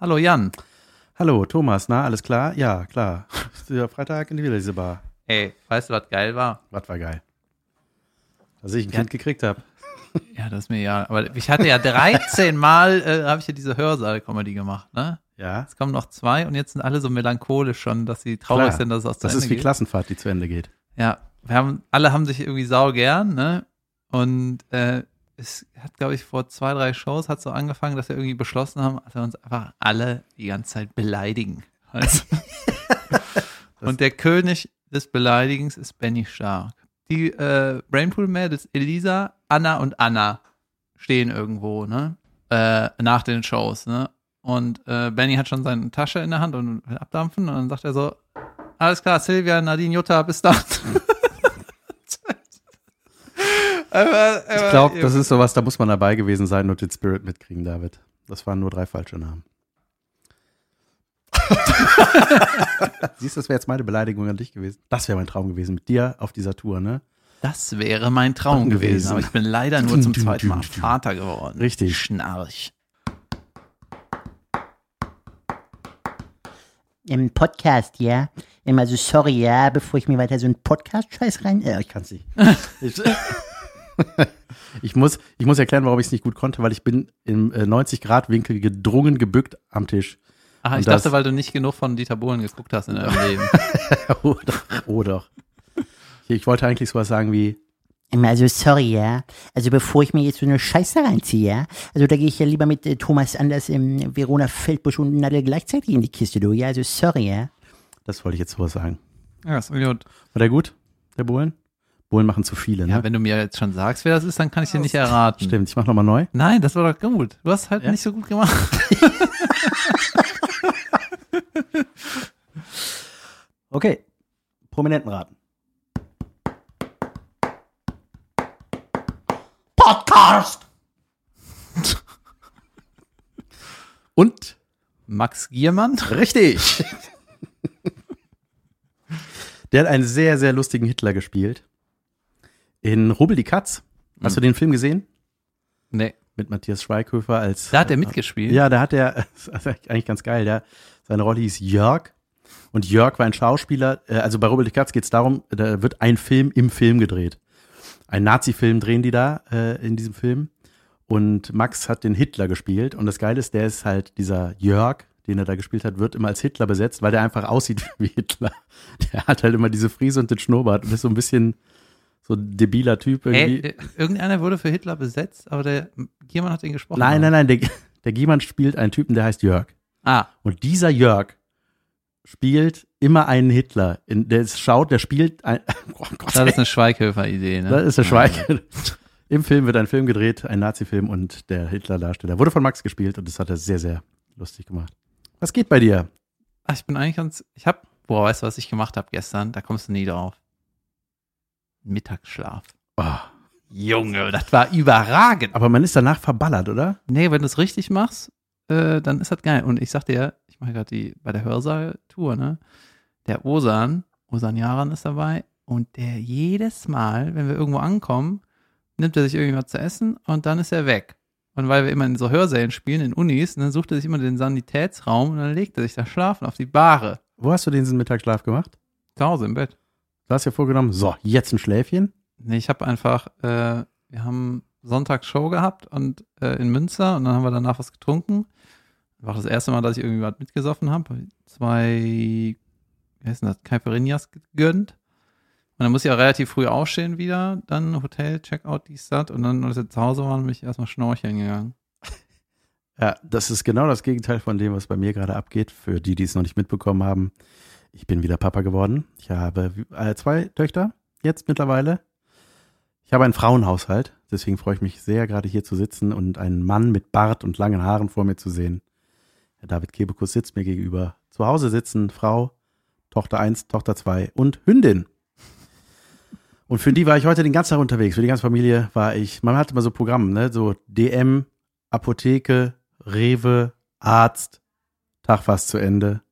Hallo Jan. Hallo Thomas, na, alles klar? Ja, klar. Ja, Freitag in die wieder Bar. Ey, weißt du, was geil war? Was war geil? Dass ich ein Kind gekriegt habe. Ja, das ist mir ja. Aber ich hatte ja 13 Mal, äh, habe ich ja diese Hörsaal-Comedy gemacht, ne? Ja. Es kommen noch zwei und jetzt sind alle so melancholisch schon, dass sie traurig Klar. sind, dass es aus Das zu ist Ende wie geht. Klassenfahrt, die zu Ende geht. Ja, wir haben, alle haben sich irgendwie sau gern, ne? Und äh, es hat, glaube ich, vor zwei, drei Shows hat so angefangen, dass wir irgendwie beschlossen haben, dass wir uns einfach alle die ganze Zeit beleidigen. Also, und der König des Beleidigens ist Benny Stark. Die äh, Brainpool-Mädels Elisa, Anna und Anna stehen irgendwo, ne? Äh, nach den Shows, ne? Und äh, Benny hat schon seine Tasche in der Hand und will abdampfen und dann sagt er so, alles klar, Silvia, Nadine, Jutta, bis dann. Ich glaube, das ist sowas, da muss man dabei gewesen sein und den Spirit mitkriegen, David. Das waren nur drei falsche Namen. Siehst du, das wäre jetzt meine Beleidigung an dich gewesen. Das wäre mein Traum gewesen mit dir auf dieser Tour, ne? Das wäre mein Traum gewesen. gewesen, aber ich bin leider nur zum zweiten Mal. Vater geworden. Richtig. Schnarch. Im Podcast, ja. Immer so, sorry, ja, bevor ich mir weiter so einen Podcast-Scheiß rein. Äh, ich kann's nicht. Ich, muss, ich muss erklären, warum ich es nicht gut konnte, weil ich bin im äh, 90-Grad-Winkel gedrungen gebückt am Tisch. Aha, ich Und dachte, weil du nicht genug von Dieter Bohlen geguckt hast in deinem Leben. oh, doch. Oh, doch. Ich, ich wollte eigentlich sowas sagen wie, Immer so, sorry, ja. Also bevor ich mir jetzt so eine Scheiße reinziehe, ja. Also da gehe ich ja lieber mit äh, Thomas Anders, ähm, Verona Feldbusch und Nadel gleichzeitig in die Kiste, du. Ja, also sorry, ja. das wollte ich jetzt sowas sagen. ja, ist gut. War der gut, der Bohlen? Bohlen machen zu viele, ne? Ja, wenn du mir jetzt schon sagst, wer das ist, dann kann ich dir nicht erraten. Stimmt, ich mach nochmal neu. Nein, das war doch gut. Du hast halt Ja? nicht so gut gemacht. Okay. Prominentenraten. Podcast! Und Max Giermann? richtig. der hat einen sehr, sehr lustigen Hitler gespielt. In Rubbel die Katz. Hast du den Film gesehen? Nee. Mit Matthias Schweighöfer als. Da hat er mitgespielt. Ja, da hat er, das ist eigentlich ganz geil, der, seine Rolle hieß Jörg. Und Jörg war ein Schauspieler, äh, also bei Robert de Katz geht es darum, da wird ein Film im Film gedreht. Ein Nazi-Film drehen die da äh, in diesem Film. Und Max hat den Hitler gespielt. Und das Geile ist, der ist halt, dieser Jörg, den er da gespielt hat, wird immer als Hitler besetzt, weil der einfach aussieht wie Hitler. Der hat halt immer diese Frise und den Schnurrbart und ist so ein bisschen so ein debiler Typ irgendwie. Ey, äh, irgendeiner wurde für Hitler besetzt, aber der Giermann hat ihn gesprochen. nein, nein, nein, der, der Giemann spielt einen Typen, der heißt Jörg. Ah, Und dieser Jörg spielt immer einen Hitler. In, der schaut, der spielt ein, oh Gott, das ist eine Schweighöfer-Idee, ne? das ist der Schweig. Im Film wird ein Film gedreht, ein Nazi-Film und der Hitler-Darsteller wurde von Max gespielt und das hat er sehr, sehr lustig gemacht. Was geht bei dir? Ach, ich bin eigentlich ganz. Ich hab. Boah, weißt du, was ich gemacht habe gestern? Da kommst du nie drauf. Mittagsschlaf. Oh, Junge, das war überragend. aber man ist danach verballert, oder? Nee, wenn du es richtig machst, äh, dann ist das geil. Und ich sag dir, ich mache gerade die bei der Hörsaal-Tour, ne? Der Osan, Osan Yaran ist dabei und der jedes Mal, wenn wir irgendwo ankommen, nimmt er sich irgendwas zu essen und dann ist er weg. Und weil wir immer in so Hörsälen spielen, in Unis, dann sucht er sich immer den Sanitätsraum und dann legt er sich da schlafen auf die Bahre. Wo hast du diesen Mittagsschlaf gemacht? Zu Hause im Bett. Du hast ja vorgenommen, so, jetzt ein Schläfchen. Nee, ich habe einfach, äh, wir haben Sonntag Show gehabt und äh, in Münster und dann haben wir danach was getrunken. War das erste Mal, dass ich irgendwie was mitgesoffen habe. Zwei, wie heißt denn das, Caipirinhas gegönnt. Und dann muss ich ja relativ früh aufstehen wieder, dann Hotel, Checkout, dies, das. Und dann, als wir zu Hause waren, bin ich erstmal schnorcheln gegangen. Ja, das ist genau das Gegenteil von dem, was bei mir gerade abgeht. Für die, die es noch nicht mitbekommen haben, ich bin wieder Papa geworden. Ich habe äh, zwei Töchter jetzt mittlerweile. Ich habe einen Frauenhaushalt, deswegen freue ich mich sehr, gerade hier zu sitzen und einen Mann mit Bart und langen Haaren vor mir zu sehen. Herr David Kebekus sitzt mir gegenüber. Zu Hause sitzen Frau, Tochter 1, Tochter 2 und Hündin. Und für die war ich heute den ganzen Tag unterwegs. Für die ganze Familie war ich, man hat immer so Programme, ne? So DM, Apotheke, Rewe, Arzt, Tag fast zu Ende.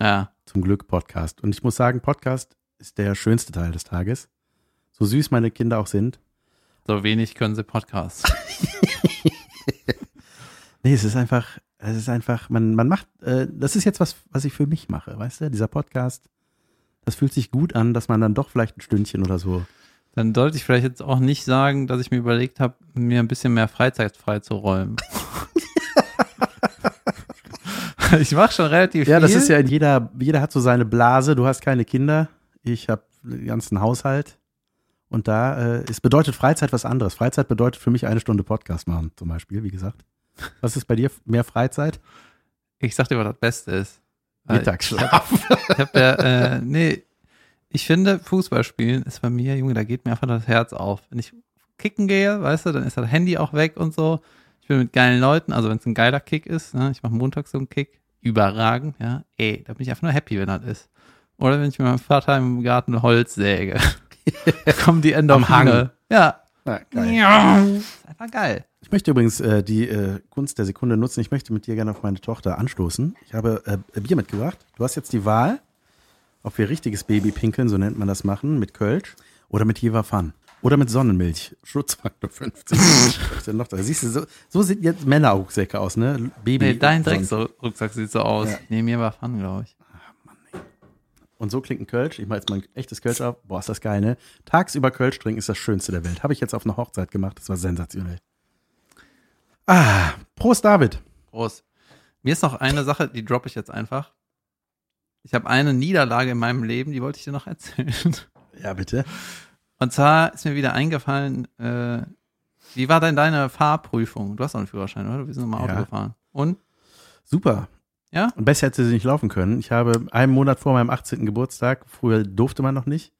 Ja. Zum Glück Podcast. Und ich muss sagen, Podcast ist der schönste Teil des Tages. So süß meine Kinder auch sind. So wenig können sie Podcasts. Nee, es ist einfach, Es ist einfach, man, man macht, äh, das ist jetzt was, was ich für mich mache, weißt du? Dieser Podcast, das fühlt sich gut an, dass man dann doch vielleicht ein Stündchen oder so. Dann sollte ich vielleicht jetzt auch nicht sagen, dass ich mir überlegt habe, mir ein bisschen mehr Freizeit freizuräumen. ich mache schon relativ Ja, viel. das ist ja in jeder, jeder hat so seine Blase. Du hast keine Kinder, ich habe den ganzen Haushalt. Und da, äh, es bedeutet Freizeit was anderes. Freizeit bedeutet für mich eine Stunde Podcast machen, zum Beispiel, wie gesagt. Was ist bei dir mehr Freizeit? Ich sag dir, was das Beste ist. Mittagsschlaf. Ich habe ja, äh, nee, ich finde, Fußball spielen ist bei mir, Junge, da geht mir einfach das Herz auf. Wenn ich kicken gehe, weißt du, dann ist das Handy auch weg und so. Ich bin mit geilen Leuten, also wenn es ein geiler Kick ist, ne, ich mache montags so einen Kick, überragend, ja, ey, da bin ich einfach nur happy, wenn das ist. Oder wenn ich mit meinem Vater im Garten Holz säge. Da kommen die Endorphine. Ja. Ja, geil. ja. Ist einfach geil. Ich möchte übrigens äh, die äh, Kunst der Sekunde nutzen. Ich möchte mit dir gerne auf meine Tochter anstoßen. Ich habe äh, Bier mitgebracht. Du hast jetzt die Wahl, ob wir richtiges Babypinkeln, so nennt man das, machen, mit Kölsch oder mit Jever Fun. Oder mit Sonnenmilch. Schutzfaktor 50. Was ist denn noch da? Siehst du, so, so sehen jetzt Männerrucksäcke aus, ne? Baby. Nee, dein Drecksrucksack sieht so aus. Ja. Nee, mir war Fun, glaube ich. Und so klingt ein Kölsch. Ich mache jetzt mal ein echtes Kölsch auf. Boah, ist das geil, ne? Tagsüber Kölsch trinken ist das Schönste der Welt. Habe ich jetzt auf einer Hochzeit gemacht. Das war sensationell. Ah, Prost, David. Prost. Mir ist noch eine Sache, die droppe ich jetzt einfach. Ich habe eine Niederlage in meinem Leben, die wollte ich dir noch erzählen. Ja, bitte. Und zwar ist mir wieder eingefallen, äh, wie war denn deine Fahrprüfung? Du hast auch einen Führerschein, oder? Wir sind mal Auto Ja. gefahren. Und? Super. Ja? Und besser hätte sie nicht laufen können. Ich habe einen Monat vor meinem 18. Geburtstag, früher durfte man noch nicht,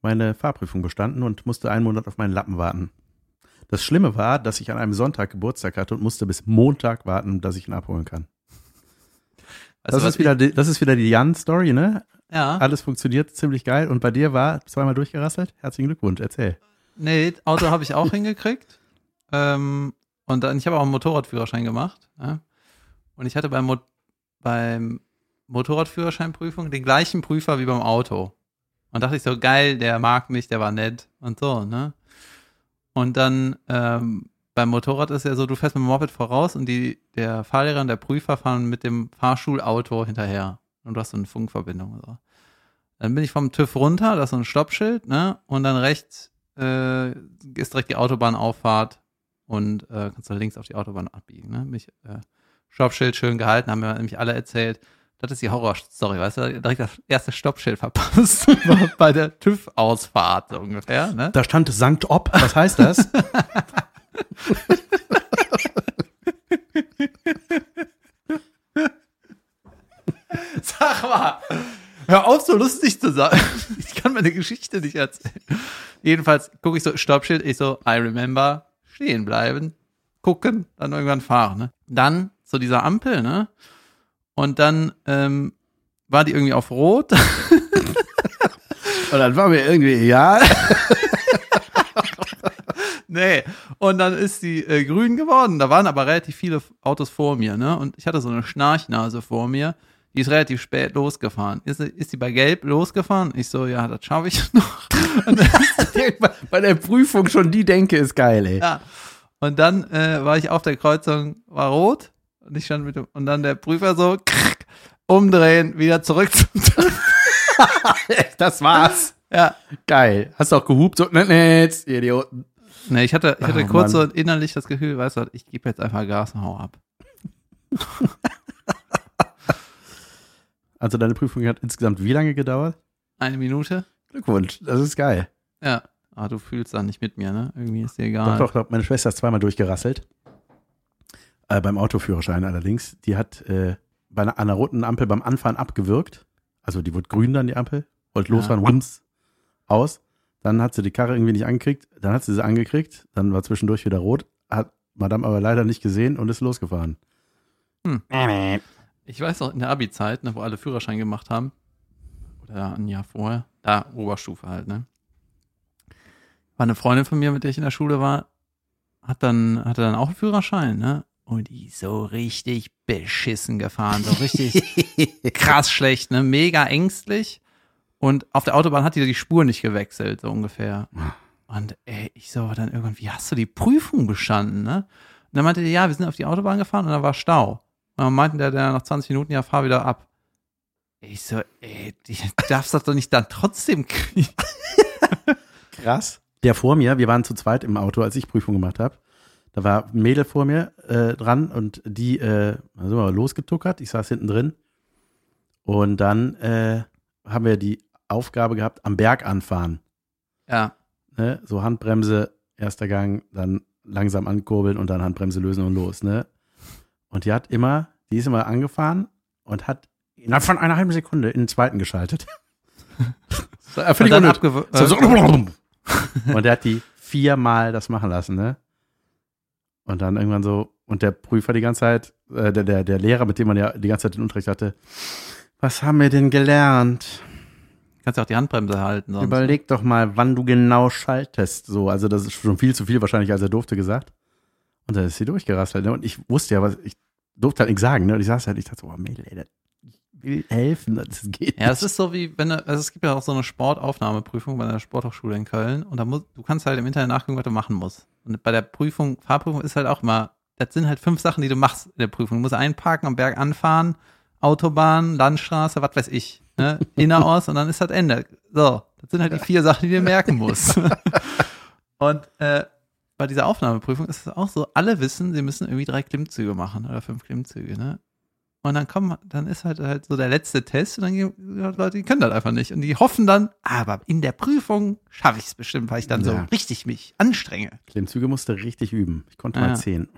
meine Fahrprüfung bestanden und musste einen Monat auf meinen Lappen warten. Das Schlimme war, dass ich an einem Sonntag Geburtstag hatte und musste bis Montag warten, dass ich ihn abholen kann. Du, Das ist, wieder die, das ist wieder die Jan-Story, ne? Ja. Alles funktioniert ziemlich geil. Und bei dir war zweimal durchgerasselt? Herzlichen Glückwunsch, erzähl. Nee, Auto habe ich auch hingekriegt. Ähm, und dann, ich habe auch einen Motorradführerschein gemacht. Ja? Und ich hatte beim, Mo beim Motorradführerscheinprüfung den gleichen Prüfer wie beim Auto. Und dachte ich so, geil, der mag mich, der war nett und so, ne? Und dann ähm, beim Motorrad ist ja so, du fährst mit dem Moped voraus und die, der Fahrlehrer und der Prüfer fahren mit dem Fahrschulauto hinterher. Und du hast so eine Funkverbindung. So. Dann bin ich vom TÜV runter, da ist so ein Stoppschild, ne? Und dann rechts äh, ist direkt die Autobahnauffahrt und äh, kannst du links auf die Autobahn abbiegen. Ne? Mich äh, Stoppschild schön gehalten, haben mir nämlich alle erzählt. Das ist die Horrorstory, weißt du? Direkt das erste Stoppschild verpasst bei der TÜV-Ausfahrt so ungefähr. Ne? Da stand Sankt Ob. Was heißt das? Sag mal, hör auf, so lustig zu sein. Ich kann meine Geschichte nicht erzählen. Jedenfalls gucke ich so, Stoppschild, ich so, I remember, stehen bleiben, gucken, dann irgendwann fahren. Ne? Dann zu dieser Ampel, ne? Und dann ähm, war die irgendwie auf Rot. Und dann war mir irgendwie egal. nee. Und dann ist die äh, grün geworden. Da waren aber relativ viele Autos vor mir, ne? Und ich hatte so eine Schnarchnase vor mir. Die ist relativ spät losgefahren. Ist, ist die bei Gelb losgefahren? Ich so, ja, das schaffe ich noch. Bei der Prüfung schon die Denke ist geil, ey. Ja. Und dann äh, war ich auf der Kreuzung, war rot. Und ich stand mit dem, und dann der Prüfer so, krrk, umdrehen, wieder zurück zum Das war's. Ja. Geil. Hast du auch gehupt? So, ne, ne, jetzt, ihr Idioten. Nee, ich hatte, ich hatte Oh, kurz Mann. so innerlich das Gefühl, weißt du, ich gebe jetzt einfach Gas und hau ab. Also deine Prüfung hat insgesamt wie lange gedauert? Eine Minute? Glückwunsch, das ist geil. Ja. Ah, du fühlst dann nicht mit mir, ne? Irgendwie ist dir egal. Doch, doch, doch, meine Schwester ist zweimal durchgerasselt. Äh, beim Autoführerschein allerdings. Die hat äh, bei einer, an einer roten Ampel beim Anfahren abgewürgt. Also die wurde grün dann, die Ampel. Wollte Ja. losfahren, rums, aus. Dann hat sie die Karre irgendwie nicht angekriegt. Dann hat sie sie angekriegt. Dann war zwischendurch wieder rot. Hat Madame aber leider nicht gesehen und ist losgefahren. Ich weiß noch, in der Abi-Zeit, ne, wo alle Führerschein gemacht haben, oder ein Jahr vorher, da Oberstufe halt, ne? War eine Freundin von mir, mit der ich in der Schule war, hat dann, hatte dann auch einen Führerschein, ne? Und die ist so richtig beschissen gefahren, so richtig krass schlecht, ne? Mega ängstlich. Und auf der Autobahn hat die die Spur nicht gewechselt, so ungefähr. Und ey, ich so dann irgendwann, wie hast du die Prüfung bestanden, ne? Und dann meinte die, ja, wir sind auf die Autobahn gefahren und da war Stau. Und dann meinten der, der nach 20 Minuten, ja, fahr wieder ab. Ich so, ey, die darfst das doch nicht dann trotzdem kriegen. Krass. Der vor mir, wir waren zu zweit im Auto, als ich Prüfung gemacht habe. Da war ein Mädel vor mir äh, dran und die äh, also mal losgetuckert. Ich saß hinten drin. Und dann äh, haben wir die Aufgabe gehabt, am Berg anfahren. Ja. Ne? So Handbremse, erster Gang, dann langsam ankurbeln und dann Handbremse lösen und los. Ne? Und die hat immer, die ist immer angefahren und hat innerhalb von einer halben Sekunde in den zweiten geschaltet. Äh, Und völlig dann So, so, und der hat die viermal das machen lassen, ne? Und dann irgendwann so, und der Prüfer die ganze Zeit, äh, der, der, der Lehrer, mit dem man ja die ganze Zeit den Unterricht hatte, was haben wir denn gelernt? kannst ja auch die Handbremse halten. Sonst. Überleg doch mal, wann du genau schaltest. So, also das ist schon viel zu viel wahrscheinlich, als er durfte gesagt. Und dann ist sie durchgerasselt. Ne? Und ich wusste ja, was, ich durfte halt nichts sagen. Ne? Und ich saß halt, ich dachte so, oh Mädel, ey, das- ich will helfen, das geht Ja, es nicht. ist so wie, wenn du, also es gibt ja auch so eine Sportaufnahmeprüfung bei der Sporthochschule in Köln und da musst, du kannst halt im Internet nachgucken, was du machen musst. Und bei der Prüfung, Fahrprüfung ist halt auch immer, das sind halt fünf Sachen, die du machst in der Prüfung. Du musst einparken, am Berg anfahren, Autobahn, Landstraße, was weiß ich, ne? Inneros und dann ist das Ende. So, das sind halt die vier Sachen, die du merken musst. und äh, bei dieser Aufnahmeprüfung ist es auch so, alle wissen, sie müssen irgendwie drei Klimmzüge machen oder fünf Klimmzüge, ne? Und dann kommen, dann ist halt halt so der letzte Test und dann gehen Leute, die können das einfach nicht. Und die hoffen dann, aber in der Prüfung schaffe ich es bestimmt, weil ich dann so Ja. richtig mich anstrenge. Klimmzüge musste richtig üben. Ich konnte Ja. mal zehn.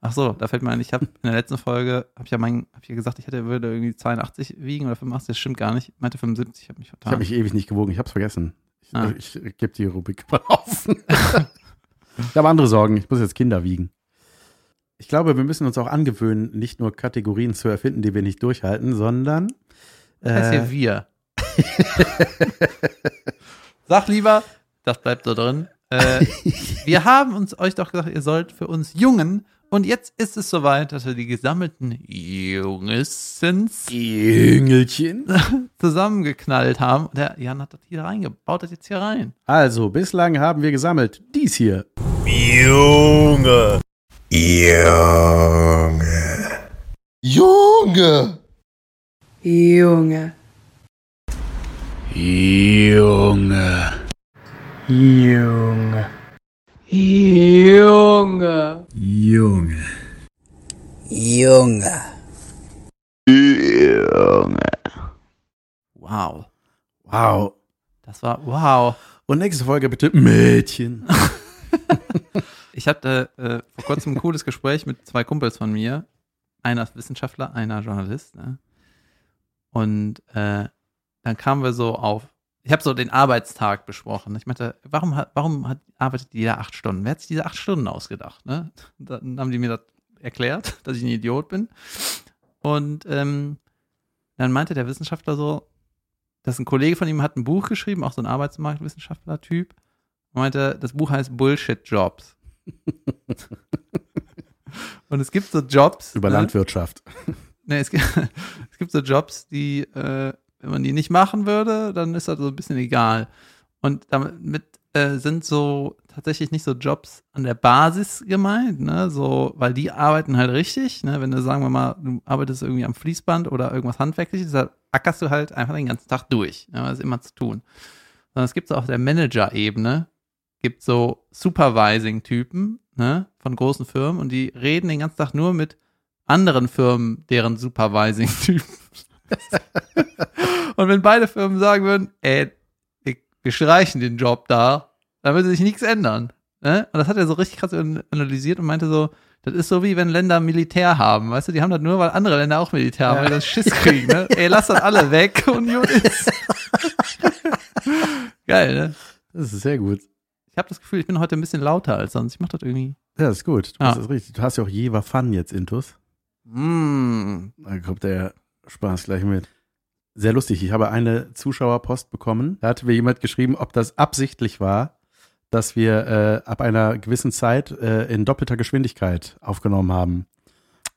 Ach so, da fällt mir ein, ich habe in der letzten Folge, habe ich ja mein, hab ich ja gesagt, ich hätte, würde irgendwie 82 wiegen oder 85, das stimmt gar nicht. Ich meinte 75, ich habe mich Ich vertan. habe mich ewig nicht gewogen, ich habe es vergessen. Ich, Ah. ich, gebe die Rubrik mal auf. ich habe andere Sorgen, ich muss jetzt Kinder wiegen. Ich glaube, wir müssen uns auch angewöhnen, nicht nur Kategorien zu erfinden, die wir nicht durchhalten, sondern das heißt äh, hier wir. Sag lieber, das bleibt so drin. Äh, wir haben uns euch doch gesagt, ihr sollt für uns Jungen und jetzt ist es soweit, dass wir die gesammelten Jungessens Jüngelchen. zusammengeknallt haben. Und der Jan hat das hier reingebaut, das jetzt hier rein. Also, bislang haben wir gesammelt dies hier. Junge. Junge. Junge. Junge. Junge. Junge. Junge. Junge. Wow. Wow. Das war wow. Und nächste Folge bitte Mädchen. Ich hatte äh, vor kurzem ein cooles Gespräch mit zwei Kumpels von mir. Einer ist Wissenschaftler, einer Journalist. Ne? Und äh, dann kamen wir so auf, ich habe so den Arbeitstag besprochen. Ich meinte, warum, hat, warum hat, arbeitet jeder acht Stunden? Wer hat sich diese acht Stunden ausgedacht? Ne? Dann haben die mir das erklärt, dass ich ein Idiot bin. Und ähm, dann meinte der Wissenschaftler so, dass ein Kollege von ihm hat ein Buch geschrieben, auch so ein Arbeitsmarktwissenschaftler-Typ. Er meinte, das Buch heißt Bullshit Jobs. Und es gibt so Jobs. Über ne? Landwirtschaft. Nee, es gibt, es gibt so Jobs, die, äh, wenn man die nicht machen würde, dann ist das so ein bisschen egal. Und damit äh, sind so tatsächlich nicht so Jobs an der Basis gemeint, ne? So, weil die arbeiten halt richtig, ne? Wenn du, sagen wir mal, du arbeitest irgendwie am Fließband oder irgendwas Handwerkliches, da ackerst du halt einfach den ganzen Tag durch. Ne? Das ist immer zu tun. Sondern es gibt so auf der Manager-Ebene, gibt so Supervising-Typen, ne? Von großen Firmen und die reden den ganzen Tag nur mit anderen Firmen, deren Supervising-Typen. und wenn beide Firmen sagen würden, ey, wir, streichen den Job da, dann würde sich nichts ändern. Ne? Und das hat er so richtig krass analysiert und meinte so, das ist so wie wenn Länder Militär haben, weißt du, die haben das nur, weil andere Länder auch Militär haben, weil das Schiss kriegen, ne? Ey, lass das alle weg und gut ist. Geil, ne? Das ist sehr gut. Ich habe das Gefühl, ich bin heute ein bisschen lauter als sonst. Ich mache das irgendwie. Ja, das ist gut. Du Ja. machst das richtig. Du hast ja auch Jever Fun jetzt, Intus. Mm. Da kommt der Spaß gleich mit. Sehr lustig. Ich habe eine Zuschauerpost bekommen. Da hatte mir jemand geschrieben, ob das absichtlich war, dass wir äh, ab einer gewissen Zeit äh, in doppelter Geschwindigkeit aufgenommen haben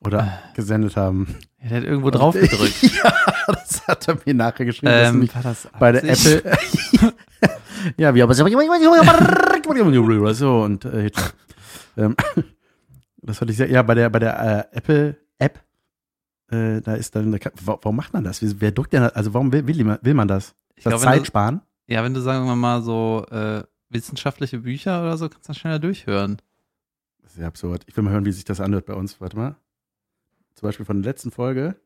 oder gesendet haben. Er hat irgendwo drauf gedrückt. ja, das hat er mir nachher geschrieben. ähm, war das bei der? Apple. ja, wir haben so und äh, ähm, das hatte ich sehr, ja, bei der bei der äh, Apple App. Äh, da ist dann, da warum macht man das? Wer drückt denn, also warum will, will, man- will man das? Ich das Zeit du, sparen? ja, wenn du sagen wir mal so äh, wissenschaftliche Bücher oder so, kannst du dann schneller durchhören. Das ist ja absurd. Ich will mal hören, wie sich das anhört bei uns. Warte mal. Zum Beispiel von der letzten Folge.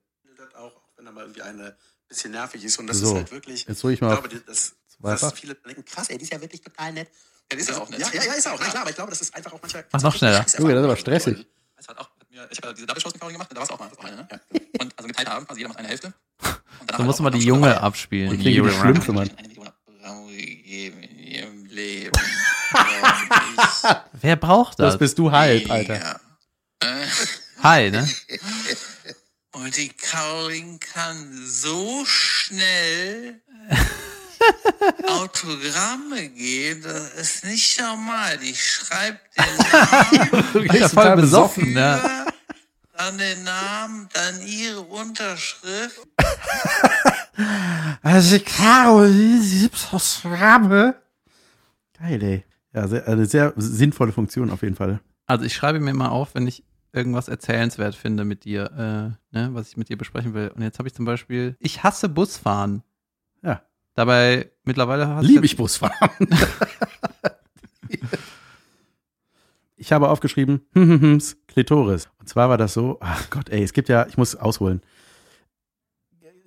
auch, auch wenn er mal irgendwie eine bisschen nervig ist. Und das So. ist halt wirklich, Jetzt hole ich ich mal auf glaube, das, zweifach. dass viele denken, krass, ey, die ist ja wirklich total nett. Ja, ist er auch nett. Ja, ja, ja, ist er auch. Na klar, aber ich glaube, das ist einfach auch manchmal. Mach noch schneller. Junge, das ist aber stressig. Es hat auch mir, ich habe diese Double Shows mit Pauli gemacht, da war es auch mal so eine, ne? Ja. Und also geteilt haben, quasi jeder macht eine Hälfte. Und mal halt auch die Junge dabei. abspielen. Wie die Junge. Schlümpfe, Mann. Und Wer braucht Das das? bist du halb, Alter. Äh, Hi, ne? Und die Caroline kann so schnell Autogramme geben, das ist nicht normal. Die schreibt den Namen, Ich ja voll besoffen, für, dann den Namen, dann ihre Unterschrift. Also, Caroline, Ramme. Geil, ey. Ja, sehr, eine sehr sinnvolle Funktion auf jeden Fall. Also ich schreibe mir mal auf, wenn ich irgendwas erzählenswert finde mit dir, äh, ne, was ich mit dir besprechen will. Und jetzt habe ich zum Beispiel, ich hasse Busfahren. Ja. Dabei mittlerweile hast Liebe ich Busfahren. ich habe aufgeschrieben, Klitoris. Und zwar war das so, ach Gott, ey, es gibt ja, ich muss ausholen.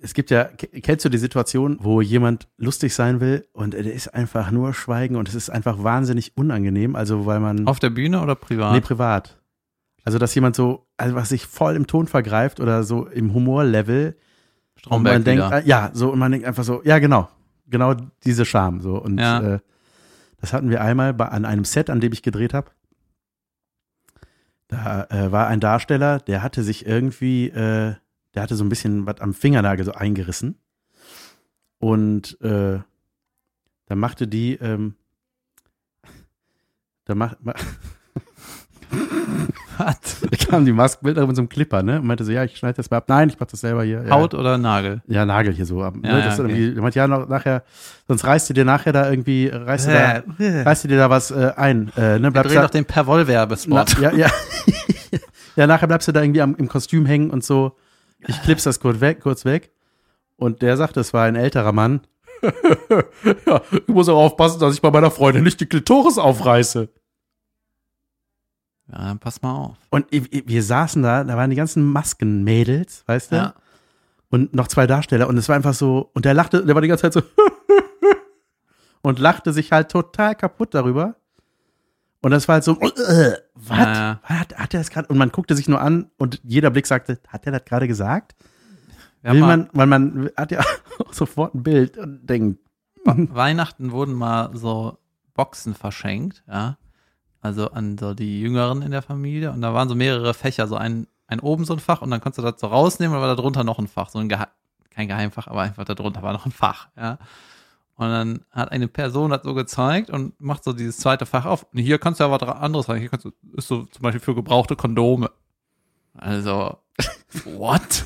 Es gibt ja, kennst du die Situation, wo jemand lustig sein will und er ist einfach nur Schweigen und es ist einfach wahnsinnig unangenehm, also weil man, Auf der Bühne oder privat? nee, privat. Also, dass jemand so, also was sich voll im Ton vergreift oder so im Humorlevel und Stromberg man denkt, wieder. äh, ja, so, und man denkt einfach so, ja, genau, genau diese Scham, so. Und Ja. äh, das hatten wir einmal bei, an einem Set, an dem ich gedreht habe. Da äh, war ein Darsteller, der hatte sich irgendwie, äh, der hatte so ein bisschen was am Fingernagel so eingerissen. Und äh, da machte die, ähm, da macht, ma Was? da kam die Maskenbildnerin mit so einem Clipper, ne? Und meinte so, ja, ich schneide das mal ab. Nein, ich mach das selber hier. Ja. Haut oder Nagel? Ja, Nagel hier so ab. Ja, ne? ja, das ist okay. irgendwie, der meint, ja, noch, nachher, sonst reißt du dir nachher da irgendwie, reißt du da, Äh, reißt du dir da was äh, ein. Äh, ne? Bleibst da, doch den Perwoll-Werbespot. ja, ja. ja, nachher bleibst du da irgendwie am, im Kostüm hängen und so. Ich klips das kurz weg, kurz weg. Und der sagte, es war ein älterer Mann. ja, ich muss auch aufpassen, dass ich bei meiner Freundin nicht die Klitoris aufreiße. Ja, pass mal auf. Und wir saßen da, da waren die ganzen Maskenmädels, weißt du? Ja. und noch zwei Darsteller und es war einfach so und der lachte, der war die ganze Zeit so und lachte sich halt total kaputt darüber. Und das war halt so, äh, was? Ja, ja. Hat, hat er das gerade? Und man guckte sich nur an und jeder Blick sagte, hat er das gerade gesagt? Wir Will man, weil man hat ja auch sofort ein Bild und denkt, Weihnachten wurden mal so Boxen verschenkt, ja. Also an so die Jüngeren in der Familie. Und da waren so mehrere Fächer, so ein, ein oben so ein Fach und dann konntest du das so rausnehmen und war da drunter noch ein Fach. So ein Gehe kein Geheimfach, aber einfach da drunter war noch ein Fach, ja. Und dann hat eine Person das so gezeigt und macht so dieses zweite Fach auf. Und hier kannst du ja was anderes rein. Hier kannst du, ist so zum Beispiel für gebrauchte Kondome. Also, what?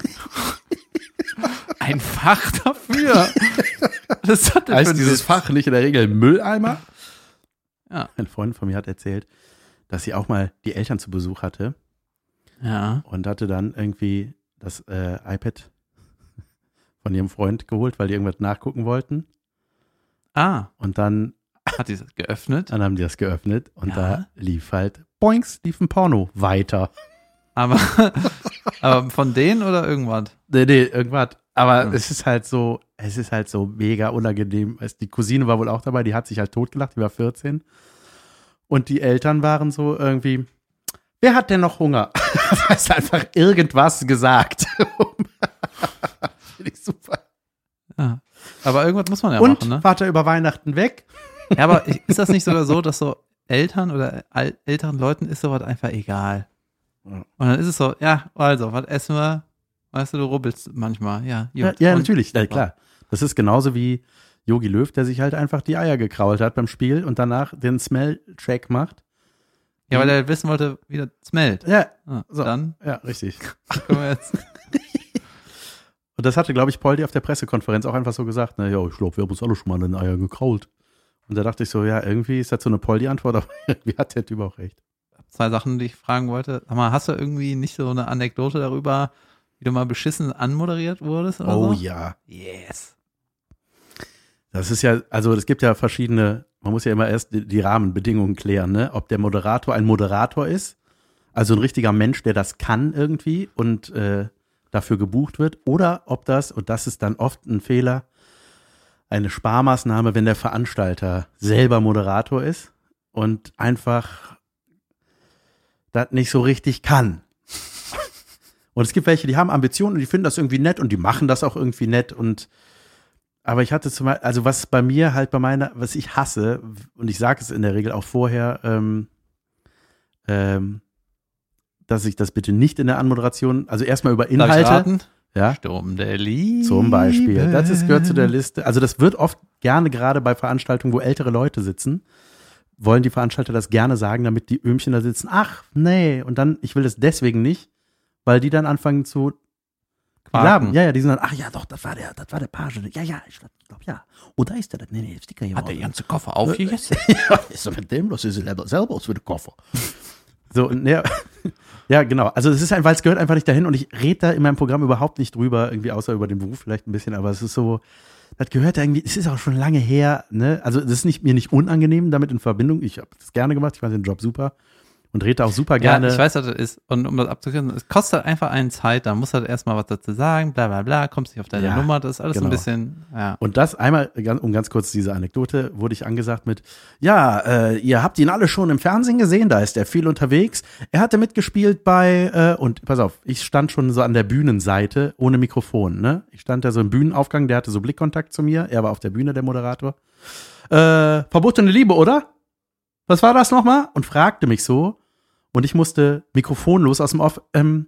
Ein Fach dafür? Das für heißt dieses? Fach nicht in der Regel Mülleimer? Ja. Ein Freund von mir hat erzählt, dass sie auch mal die Eltern zu Besuch hatte Ja. und hatte dann irgendwie das äh, iPad von ihrem Freund geholt, weil die irgendwas nachgucken wollten. Ah, Und dann, hat die das geöffnet? dann haben die das geöffnet und Ja. da lief halt, boinks, lief ein Porno weiter. Aber, aber von denen oder irgendwas? Nee, nee, irgendwas. Aber Hm. es ist halt so, es ist halt so mega unangenehm. Es, die Cousine war wohl auch dabei, die hat sich halt totgelacht, die war 14. Und die Eltern waren so irgendwie, wer hat denn noch Hunger? Du hast einfach irgendwas gesagt. Finde ich super. Ja. Aber irgendwas muss man ja Und machen, ne? wart er über Weihnachten weg? Ja, aber ist das nicht sogar so, dass so Eltern oder älteren Leuten ist sowas einfach egal? Und dann ist es so, ja, also, was essen wir? Weißt du, du rubbelst manchmal, ja. Ja, ja natürlich, ja, klar. Das ist genauso wie Yogi Löw, der sich halt einfach die Eier gekrault hat beim Spiel und danach den Smell-Check macht. Ja, weil er wissen wollte, wie das smellt. Ja, Ah, So. Dann ja, richtig. Und das hatte, glaube ich, Poldi auf der Pressekonferenz auch einfach so gesagt. Na ja, ich glaube, wir haben uns alle schon mal in den Eier gekrault. Und da dachte ich so, ja, irgendwie ist das so eine Poldi-Antwort, aber irgendwie hat der Typ auch recht. Zwei Sachen, die ich fragen wollte. Sag mal, hast du irgendwie nicht so eine Anekdote darüber, wie du mal beschissen anmoderiert wurdest Oh so? ja. Yes. Das ist ja, also es gibt ja verschiedene, man muss ja immer erst die, die Rahmenbedingungen klären, ne? Ob der Moderator ein Moderator ist, also ein richtiger Mensch, der das kann irgendwie und äh, dafür gebucht wird, oder ob das, und das ist dann oft ein Fehler, eine Sparmaßnahme, wenn der Veranstalter selber Moderator ist und einfach das nicht so richtig kann. Und es gibt welche, die haben Ambitionen und die finden das irgendwie nett und die machen das auch irgendwie nett und aber ich hatte zum Beispiel, also was bei mir halt bei meiner, was ich hasse, und ich sage es in der Regel auch vorher, ähm, ähm, dass ich das bitte nicht in der Anmoderation, also erstmal über Inhalte, ja, Sturm der Liebe. zum Beispiel. Das ist, gehört zu der Liste. Also das wird oft gerne gerade bei Veranstaltungen, wo ältere Leute sitzen, wollen die Veranstalter das gerne sagen, damit die Öhmchen da sitzen. Ach, nee. Und dann, ich will das deswegen nicht, weil die dann anfangen zu. Graben. Ja, ja, die sind dann, ach ja, doch, das war der, das war der Page. Ja, ja, ich glaube, ja. Oh, da ist der, nee, nee, Sticker hier. Hat der ganze Koffer aufgegessen? ja, ist doch mit dem, das ist selber, selber aus für den Koffer. So, ja, ja, genau. Also es ist ein, weil es gehört einfach nicht dahin und ich rede da in meinem Programm überhaupt nicht drüber, irgendwie außer über den Beruf vielleicht ein bisschen, aber es ist so, das gehört irgendwie, es ist auch schon lange her, ne? Also es ist nicht, mir nicht unangenehm damit in Verbindung. Ich habe das gerne gemacht, ich fand den Job super und rede da auch super gerne. Ja, ich weiß, was das ist. Und um das abzukürzen, es kostet einfach einen Zeit, da musst du halt erstmal was dazu sagen, bla bla bla, kommst nicht auf deine Ja, Nummer, das ist alles genau. ein bisschen, ja. Und das einmal, um ganz kurz diese Anekdote, wurde ich angesagt mit, ja, äh, ihr habt ihn alle schon im Fernsehen gesehen, da ist er viel unterwegs. Er hatte mitgespielt bei, äh, und pass auf, ich stand schon so an der Bühnenseite ohne Mikrofon, ne? Ich stand da so im Bühnenaufgang, der hatte so Blickkontakt zu mir, er war auf der Bühne, der Moderator. Äh, verbotene Liebe, oder? Was war das nochmal? Und fragte mich so, und ich musste mikrofonlos aus dem Off, ähm,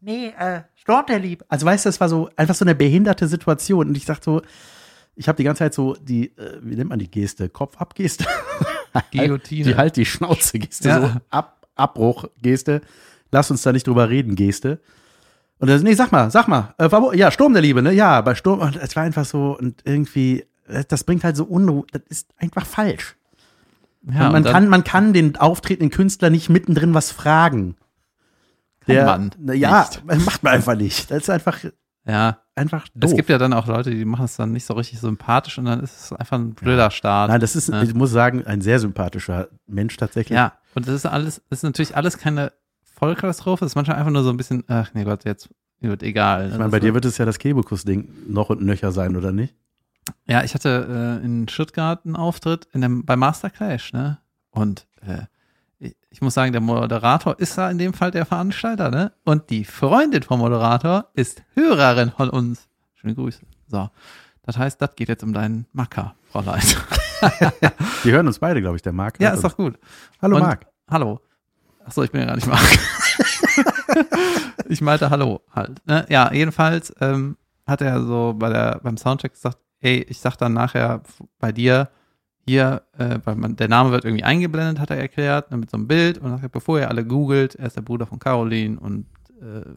nee, äh, Sturm der Lieb. Also weißt du, das war so einfach so eine behinderte Situation. Und ich dachte so, ich habe die ganze Zeit so die, äh, wie nennt man die Geste? Kopf-Ab-Geste? Guillotine. Die halt die Schnauze-Geste, Ja. so Ab Abbruch-Geste. Lass uns da nicht drüber reden, Geste. Und er so, nee, sag mal, sag mal, äh, war, ja, Sturm der Liebe, ne? Ja, bei Sturm, und es war einfach so, und irgendwie, äh, das bringt halt so Unruhe, das ist einfach falsch. Ja man, kann, man kann den auftretenden Künstler nicht mittendrin was fragen. Kann man ja, nicht. macht man einfach nicht. Das ist einfach, ja, einfach doof. es gibt ja dann auch Leute, die machen es dann nicht so richtig sympathisch und dann ist es einfach ein blöder Start. Nein, das ist, Ja. ich muss sagen, ein sehr sympathischer Mensch tatsächlich. Ja, und das ist alles, das ist natürlich alles keine Vollkatastrophe, das ist manchmal einfach nur so ein bisschen, ach nee Gott, jetzt wird egal. Ich meine, bei dir wird es ja das Kebekus-Ding noch und nöcher sein, oder nicht? Ja, ich hatte äh, in Stuttgart einen Auftritt in dem, bei Master Clash, ne? Und äh, ich, muss sagen, der Moderator ist da in dem Fall der Veranstalter, ne? Und die Freundin vom Moderator ist Hörerin von uns. Schöne Grüße. So. Das heißt, das geht jetzt um deinen Macker, Fräulein. Die hören uns beide, glaube ich, der Marc. ja, ist doch gut. Hallo Und- Marc. Hallo. Achso, ich bin ja gar nicht Marc. ich meinte Hallo halt. Ne? Ja, jedenfalls ähm, hat er so bei der, beim Soundcheck gesagt, ey, ich sag dann nachher bei dir, hier, äh, weil man, der Name wird irgendwie eingeblendet, hat er erklärt, ne, mit so einem Bild und sagt, bevor ihr alle googelt, er ist der Bruder von Caroline und äh,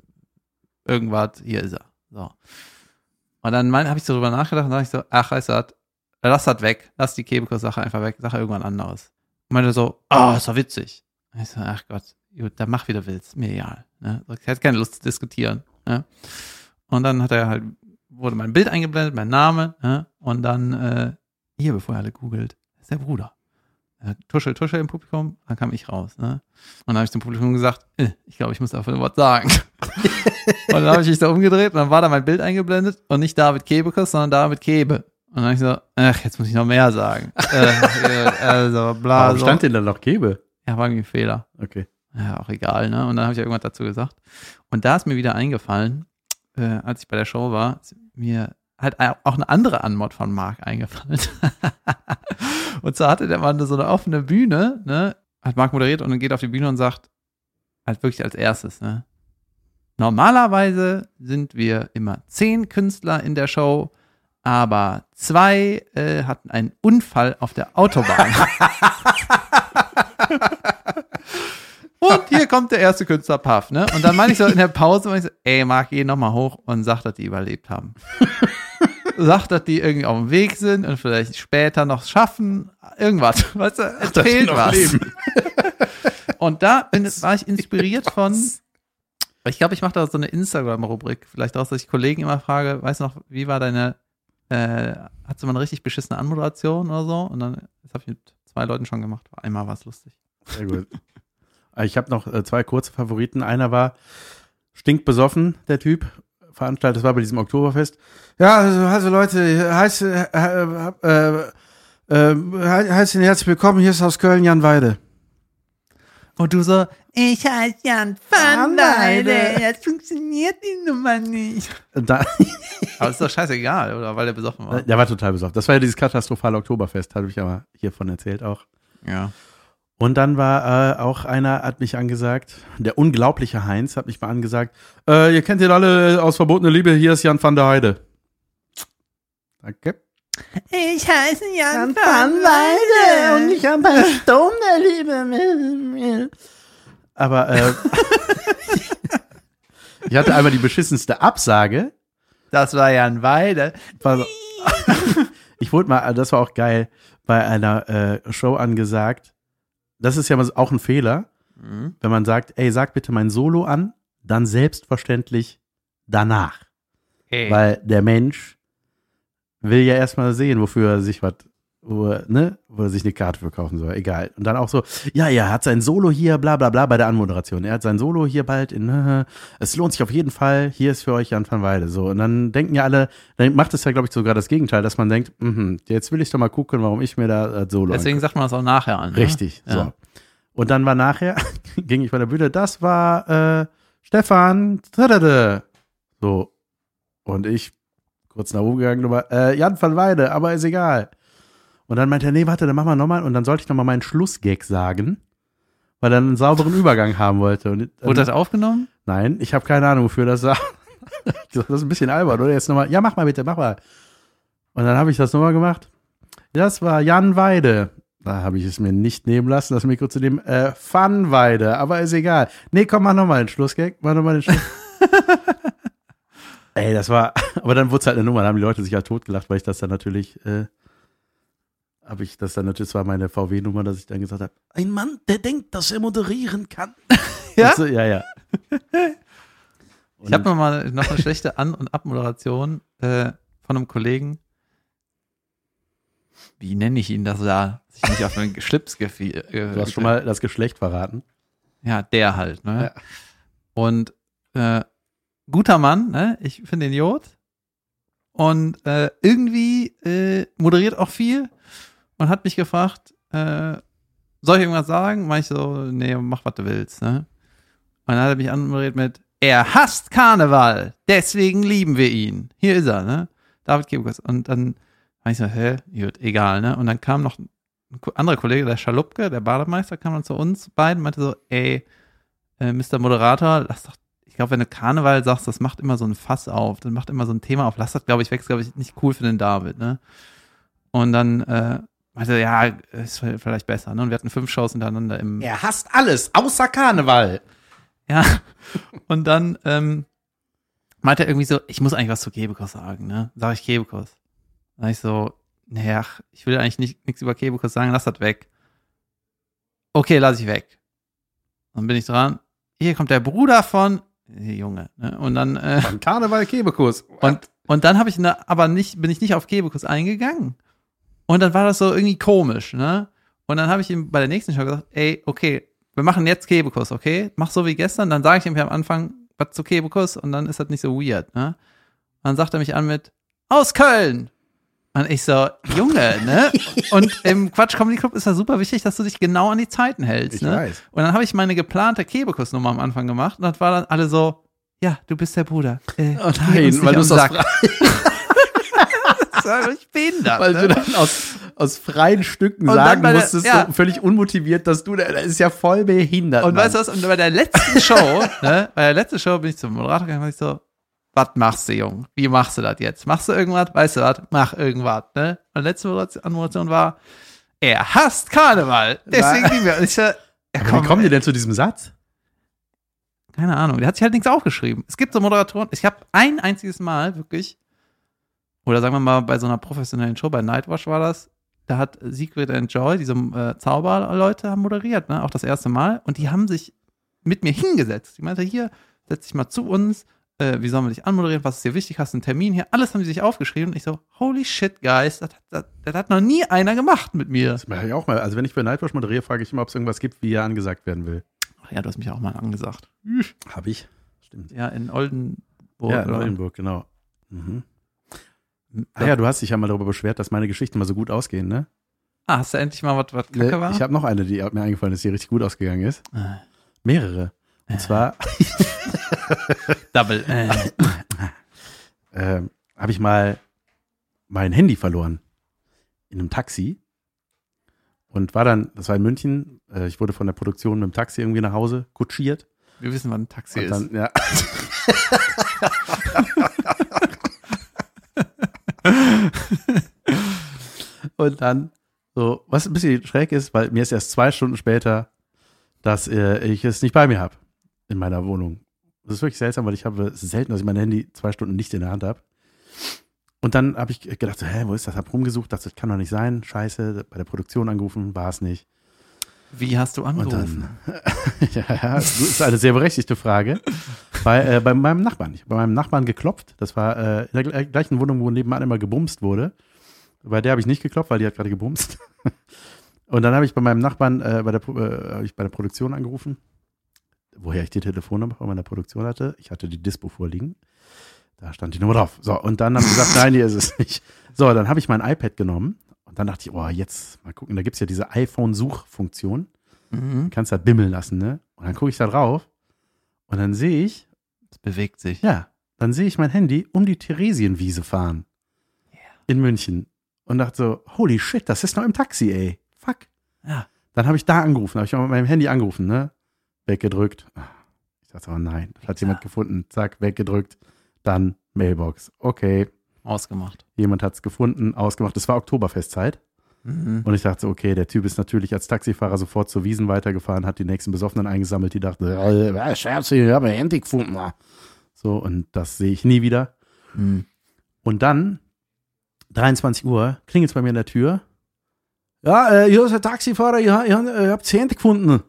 irgendwas, hier ist er. So. Und dann habe ich so drüber nachgedacht und dachte ich so, ach, weißt du was, lass das weg, lass die Kebekus-Sache einfach weg, sag irgendwann anderes. Und meinte so, oh, ist doch witzig. Und ich so, ach Gott, gut, dann mach, wie du willst, mir egal. Ne? Ich hatte keine Lust zu diskutieren. Ne? Und dann hat er halt, wurde mein Bild eingeblendet, mein Name, ne? und dann, äh, hier, bevor ihr alle googelt, ist der Bruder. Äh, Tuschel, Tuschel im Publikum, dann kam ich raus. Ne? Und dann habe ich zum Publikum gesagt, äh, ich glaube, ich muss dafür was sagen. und dann habe ich mich da umgedreht und dann war da mein Bild eingeblendet und nicht David Kebekus, sondern David Kebe. Und dann habe ich so, ach, jetzt muss ich noch mehr sagen. äh, also, bla, Warum so. stand denn da noch Kebe? Ja, war irgendwie ein Fehler. Okay. Ja, auch egal, ne? Und dann habe ich ja irgendwas dazu gesagt. Und da ist mir wieder eingefallen, äh, als ich bei der Show war, mir halt auch eine andere Anmod von Marc eingefallen. und zwar hatte der Mann so eine offene Bühne, ne? Hat Marc moderiert und dann geht auf die Bühne und sagt, halt wirklich als erstes, ne? Normalerweise sind wir immer zehn Künstler in der Show, aber zwei äh, hatten einen Unfall auf der Autobahn. Und hier kommt der erste Künstler Puff, ne? Und dann meine ich so in der Pause, meine ich so, ey, Marc, geh nochmal hoch und sag, dass die überlebt haben. sag, dass die irgendwie auf dem Weg sind und vielleicht später noch schaffen. Irgendwas. Weißt du, erzählt was. Und da bin, war ich inspiriert von, ich glaube, ich mache da so eine Instagram-Rubrik, vielleicht auch, dass ich Kollegen immer frage, weißt du noch, wie war deine, äh, hast du mal eine richtig beschissene Anmoderation oder so? Und dann, das habe ich mit zwei Leuten schon gemacht. Einmal war es lustig. Sehr gut. Ich habe noch äh, zwei kurze Favoriten. Einer war stinkbesoffen, der Typ. Veranstaltet, das war bei diesem Oktoberfest. Ja, also, also Leute, heißt, äh, äh, äh, äh, heißt Ihnen herzlich willkommen. Hier ist aus Köln Jan Weide. Und du so, ich heiße Jan van Weide, jetzt funktioniert die Nummer nicht. Da, Aber ist doch scheißegal, oder? Weil der besoffen war. der war total besoffen. Das war ja dieses katastrophale Oktoberfest, habe ich aber hiervon erzählt auch. Ja. Und dann war äh, auch einer, hat mich angesagt, der unglaubliche Heinz hat mich mal angesagt, äh, ihr kennt ihn alle aus Verbotene Liebe, hier ist Jan van der Heide. Danke. Ich heiße Jan, van Weide und ich habe ein Sturm der Liebe. Aber äh, ich hatte einmal die beschissenste Absage. Das war Jan Weide. Ich wurde mal, das war auch geil, bei einer äh, Show angesagt. Das ist ja auch ein Fehler, Mhm. wenn man sagt, ey, sag bitte mein Solo an, dann selbstverständlich danach. Hey. Weil der Mensch will ja erstmal sehen, wofür er sich was, wo, er, ne, wo er sich eine Karte für kaufen soll. Egal. Und dann auch so, ja, ja, er hat sein Solo hier, bla bla bla bei der Anmoderation. Er hat sein Solo hier bald in, äh, es lohnt sich auf jeden Fall, hier ist für euch Jan van Weide. So, und dann denken ja alle, dann macht es ja, glaube ich, sogar das Gegenteil, dass man denkt, mhm, jetzt will ich doch mal gucken, warum ich mir da das Solo Deswegen sagt man das auch nachher an. ne? Richtig, Ja. so. Und dann war nachher, ging ich bei der Bühne, das war äh, Stefan, tadada. so. Und ich, kurz nach oben gegangen, nochmal, äh, Jan van Weide, aber ist egal. Und dann meinte er, nee, warte, dann machen wir nochmal. Und dann sollte ich nochmal meinen Schlussgag sagen, weil er einen sauberen Übergang haben wollte. Und, Wurde das aufgenommen? Nein, ich habe keine Ahnung, wofür das war. Das ist ein bisschen albern, oder? Jetzt nochmal, ja, mach mal bitte, mach mal. Und dann habe ich das nochmal gemacht. Das war Jan Weide. Da habe ich es mir nicht nehmen lassen, das Mikro zu nehmen. Äh, Fun Weide, aber ist egal. Nee, komm, mach nochmal den Schlussgag. Mach nochmal den Schluss. Ey, das war, aber dann wurde es halt eine Nummer, da haben die Leute sich halt totgelacht, weil ich das dann natürlich, äh, habe ich das dann natürlich, das war meine VW-Nummer, dass ich dann gesagt habe, ein Mann, der denkt, dass er moderieren kann. Ja? Also, ja, ja. Ich habe noch mal noch eine schlechte An- und Abmoderation äh, von einem Kollegen. Wie nenne ich ihn das da? Dass ich nicht auf einen Schlips gefiel. Äh, Du hast schon mal das Geschlecht verraten. Ja, der halt, ne? Ja. Und äh, guter Mann, ne? Ich finde den Jod. Und äh, irgendwie äh, moderiert auch viel und hat mich gefragt, äh, soll ich irgendwas sagen? Mach ich so, nee, mach, was du willst, ne? Und dann hat er mich anmoderiert mit, er hasst Karneval, deswegen lieben wir ihn. Hier ist er, ne? David Kebekus. Und dann war ich so, hä, gut, egal, ne? Und dann kam noch ein anderer Kollege, der Schalupke, der Bademeister, kam dann zu uns beiden, meinte so, ey, äh, Mr. Moderator, lass doch, ich glaube, wenn du Karneval sagst, das macht immer so ein Fass auf, das macht immer so ein Thema auf, lass das, glaube ich, weg, glaube ich, nicht cool für den David, ne? Und dann äh, meinte er, ja, ist vielleicht besser, ne? Und wir hatten fünf Shows hintereinander im, Er hasst alles, außer Karneval. ja. Und dann ähm, meinte er irgendwie so, ich muss eigentlich was zu Kebekus sagen, ne? Sag ich Kebekus. Sag ich so, naja, ach, ich will eigentlich nicht nichts über Kebekus sagen, lass das weg. Okay, lass ich weg. Dann bin ich dran. Hier kommt der Bruder von Junge, ne? Und dann äh, Von Karneval Kebekus. und, und dann habe ich ne, aber nicht, bin ich nicht auf Kebekus eingegangen. Und dann war das so irgendwie komisch, ne? Und dann habe ich ihm bei der nächsten Show gesagt, ey, okay, wir machen jetzt Kebekus, okay? Mach so wie gestern, dann sage ich ihm am Anfang was zu Kebekus und dann ist das nicht so weird, ne? Und dann sagt er mich an mit, aus Köln! Und ich so, Junge, ne? Und im Quatsch Comedy Club ist das super wichtig, dass du dich genau an die Zeiten hältst, Ich ne? weiß. Und dann habe ich meine geplante Kebekus-Nummer am Anfang gemacht und das war dann alle so, ja, du bist der Bruder. Äh, Oh nein, weil du es ich bin da. weil du ne? dann aus, aus freien Stücken Und sagen der- musstest, ja. so völlig unmotiviert, dass du, das ist ja voll behindert. Und Mann. weißt du was? Und bei der letzten Show, ne, bei der letzten Show bin ich zum Moderator gegangen und ich so, was machst du, Jung? Wie machst du das jetzt? Machst du irgendwas? Weißt du was? Mach irgendwas, ne? Und letzte Moderation- Anmoderation war, er hasst Karneval. Deswegen wir. Und ich ja, komm, wie kommen die denn zu diesem Satz? keine Ahnung, der hat sich halt nichts aufgeschrieben. Es gibt so Moderatoren, ich habe ein einziges Mal wirklich, oder sagen wir mal bei so einer professionellen Show, bei Nightwatch war das, da hat Secret and Joy, diese äh, Zauberleute, haben moderiert, ne? auch das erste Mal. Und die haben sich mit mir hingesetzt. Die meinte, hier, setz dich mal zu uns. Äh, wie sollen wir dich anmoderieren? Was ist dir wichtig? Hast du einen Termin hier? Alles haben die sich aufgeschrieben. Und ich so, holy shit, guys, das, das, das hat noch nie einer gemacht mit mir. Das mache ich auch mal. Also wenn ich für Nightwatch moderiere, frage ich immer, ob es irgendwas gibt, wie er angesagt werden will. Ach ja, du hast mich auch mal angesagt. Habe ich. Stimmt. Ja, in Oldenburg. ja, in? Oldenburg, genau. Mhm. Ah ja, du hast dich ja mal darüber beschwert, dass meine Geschichten mal so gut ausgehen, ne? Ah, hast du endlich mal was, was Ne, kacke war? Ich habe noch eine, die mir eingefallen ist, die richtig gut ausgegangen ist. Ah. Mehrere. Und zwar Double. Äh. ähm, habe ich mal mein Handy verloren in einem Taxi und war dann, das war in München, äh, ich wurde von der Produktion mit dem Taxi irgendwie nach Hause kutschiert. Wir wissen, was ein Taxi Und ist. dann, ja. und dann, so, was ein bisschen schräg ist, weil mir ist erst zwei Stunden später, dass äh, ich es nicht bei mir habe in meiner Wohnung. Das ist wirklich seltsam, weil ich habe selten, dass ich mein Handy zwei Stunden nicht in der Hand habe. Und dann habe ich gedacht, so, hä, wo ist das? Hab rumgesucht, dachte, das kann doch nicht sein. Scheiße, bei der Produktion angerufen, war es nicht. Wie hast du angerufen? dann, ja, ja, das ist eine sehr berechtigte Frage. Bei, äh, bei meinem Nachbarn. Ich habe bei meinem Nachbarn geklopft. Das war äh, in der gle- gleichen Wohnung, wo nebenan immer gebumst wurde. Bei der habe ich nicht geklopft, weil die hat gerade gebumst. Und dann habe ich bei meinem Nachbarn äh, bei, der, äh, ich bei der Produktion angerufen. Woher ich die Telefonnummer von meiner Produktion hatte. Ich hatte die Dispo vorliegen. Da stand die Nummer drauf. So, und dann haben sie gesagt, nein, hier ist es nicht. So, dann habe ich mein iPad genommen. Und dann dachte ich, oh, jetzt mal gucken. Da gibt es ja diese iPhone-Suchfunktion Mhm. kannst da bimmeln lassen, ne? Und dann gucke ich da drauf und dann sehe ich, Es bewegt sich. ja, dann sehe ich mein Handy um die Theresienwiese fahren. In München. Und dachte so, holy shit, das ist noch im Taxi, ey. Fuck. Ja. Dann habe ich da angerufen, habe ich mit meinem Handy angerufen, ne? Weggedrückt. Ich dachte, oh nein, das hat jemand gefunden. Zack, weggedrückt. Dann Mailbox. Okay, Ausgemacht. jemand hat es gefunden, ausgemacht. Es war Oktoberfestzeit. Mhm. Und ich dachte so, okay, der Typ ist natürlich als Taxifahrer sofort zur Wiesen weitergefahren, hat die nächsten Besoffenen eingesammelt, die dachten, äh, was, Scherz, ich habe ein Handy gefunden. So, und das sehe ich nie wieder. Mhm. Und dann, 23 Uhr, klingelt es bei mir in der Tür. Ja, äh, hier ist ein Taxifahrer, ich, ich, ich habe das Handy gefunden.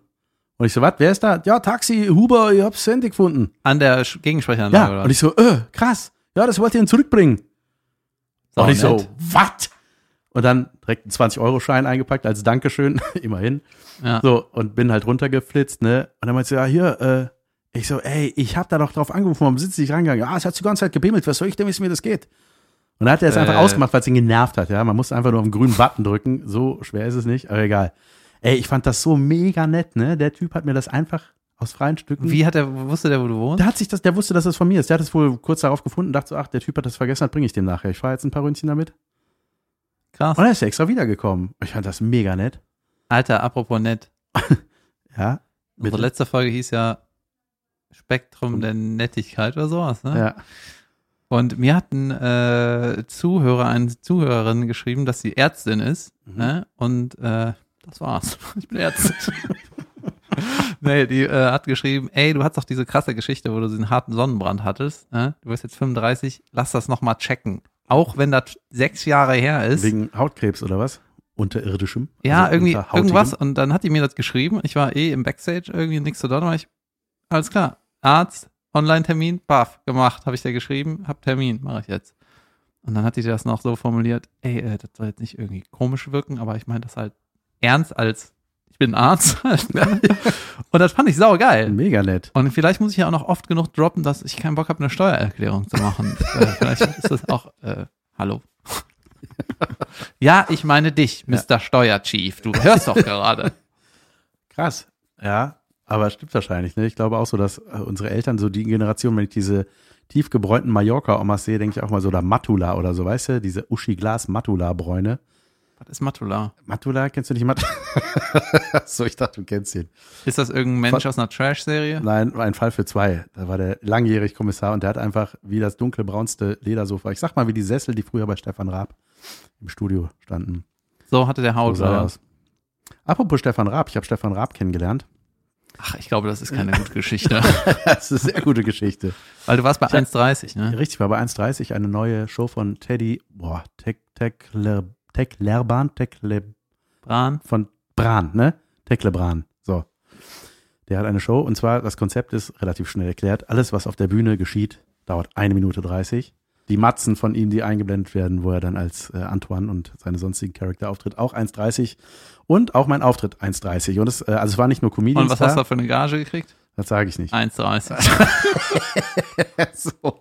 Und ich so, was, wer ist da? Ja, Taxi, Huber, ich habe das Handy gefunden. An der Gegensprechanlage, Ja, oder? und ich so, äh, krass. Ja, das wollte ich ihn zurückbringen. Sau und ich so, nett. was? Und dann direkt einen 20-Euro-Schein eingepackt als Dankeschön, immerhin. Ja. So, und bin halt runtergeflitzt, ne? Und dann meinte sie, ja, hier, äh, ich so, ey, ich hab da doch drauf angerufen, warum sitzt nicht rangegangen? Ja, es hat die ganze Zeit gebimmelt, was soll ich denn wissen, wie das geht? Und dann hat er es einfach Äh. ausgemacht, weil es ihn genervt hat, ja. Man muss einfach nur auf den grünen Button drücken, so schwer ist es nicht, aber egal. Ey, ich fand das so mega nett, ne? Der Typ hat mir das einfach aus freien Stücken. Wie hat er, wusste der, wo du wohnst? Der hat sich das, der wusste, dass das von mir ist. Der hat es wohl kurz darauf gefunden, dachte so, ach, der Typ hat das vergessen, das bringe ich dem nachher. Ich fahre jetzt ein paar Ründchen damit. Krass. Und er ist extra wiedergekommen. Ich fand das mega nett. Alter, apropos nett. Ja. Unsere Bitte? letzte Folge hieß ja Spektrum der Nettigkeit oder sowas, ne? Ja. Und mir hat ein äh, Zuhörer, eine Zuhörerin geschrieben, dass sie Ärztin ist. Mhm. Ne? Und äh, das war's. Ich bin Ärztin. nee, die äh, hat geschrieben, ey, du hast doch diese krasse Geschichte, wo du diesen harten Sonnenbrand hattest. Ne? Du bist jetzt 35, lass das nochmal checken. Auch wenn das sechs Jahre her ist. Wegen Hautkrebs oder was? Unterirdischem? Ja, Also irgendwie irgendwas. Und dann hat die mir das geschrieben. Ich war eh im Backstage, irgendwie nichts zu tun. war ich, alles klar. Arzt, Online-Termin, baff, gemacht. Habe ich dir geschrieben, hab Termin, mache ich jetzt. Und dann hat die das noch so formuliert, ey, äh, das soll jetzt nicht irgendwie komisch wirken, aber ich meine das halt ernst als, ich bin Arzt. Und das fand ich saugeil. Mega nett. Und vielleicht muss ich ja auch noch oft genug droppen, dass ich keinen Bock habe, eine Steuererklärung zu machen. äh, vielleicht ist das auch, äh, hallo. ja, ich meine dich, Mr. Steuerchief. Du hörst doch gerade. Krass. Ja, aber stimmt wahrscheinlich. Ne? Ich glaube auch so, dass äh, unsere Eltern, so die Generation, wenn ich diese tief gebräunten Mallorca-Omas sehe, denke ich auch mal so, oder Matula oder so, weißt du? Diese Uschi-Glas-Matula-Bräune. Was ist Matula? Matula, kennst du nicht Matula? so, ich dachte, du kennst ihn. Ist das irgendein Mensch aus einer Trash-Serie? Nein, ein Fall für zwei. Da war der langjährig Kommissar und der hat einfach wie das dunkelbraunste Ledersofa. Ich sag mal, wie die Sessel, die früher bei Stefan Raab im Studio standen. So hatte der So Haut. sah er oder? aus. Apropos Stefan Raab, ich habe Stefan Raab kennengelernt. Ach, ich glaube, das ist keine gute Geschichte. Das ist eine sehr gute Geschichte. Weil du warst bei 1,30, ne? Richtig, war bei 1.30 eine neue Show von Teddy, boah, Tech, Tech, Teklerbahn, Tekle, Bran. von Bran, ne? Teklebran. So. Der hat eine Show und zwar, das Konzept ist relativ schnell erklärt. Alles, was auf der Bühne geschieht, dauert eine Minute 30. Die Matzen von ihm, die eingeblendet werden, wo er dann als äh, Antoine und seine sonstigen Charakter auftritt, auch 1,30. Und auch mein Auftritt 1,30. Und es, äh, also es war nicht nur Comedians Und was da, hast du da für eine Gage gekriegt? das sage ich nicht. 1,30. so.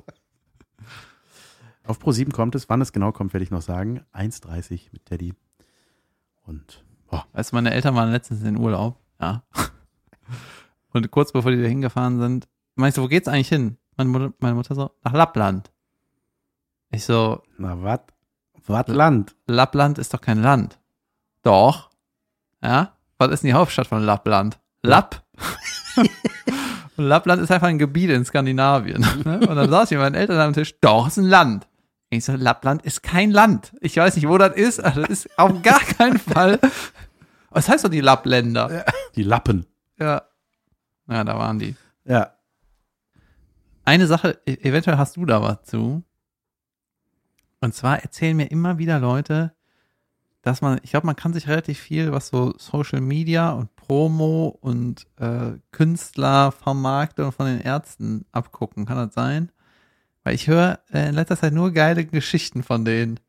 Auf Pro7 kommt es, wann es genau kommt, werde ich noch sagen. 1,30 mit Teddy. Und oh, Weißt du, meine Eltern waren letztens in Urlaub. Ja. Und kurz bevor die da hingefahren sind, meinst du, wo geht's eigentlich hin? Meine Mutter, meine Mutter so, nach Lappland. Ich so, na wat? Wat Land? Lappland ist doch kein Land. Doch. Ja? Was ist denn die Hauptstadt von Lappland? Lapp. Und Lappland ist einfach ein Gebiet in Skandinavien. Ne? Und dann saß ich mit meinen Eltern am Tisch, doch, ist ein Land. Ich so, Lappland ist kein Land. Ich weiß nicht, wo das ist, aber das ist auf gar keinen Fall. Was heißt doch die Lappländer? Die Lappen. Ja. Ja, da waren die. Ja. Eine Sache, e- eventuell hast du da was zu. Und zwar erzählen mir immer wieder Leute, dass man, ich glaube, man kann sich relativ viel, was so Social Media und Promo und äh, Vermarktung von den Ärzten abgucken. Kann das sein? Weil ich höre äh, in letzter Zeit nur geile Geschichten von denen.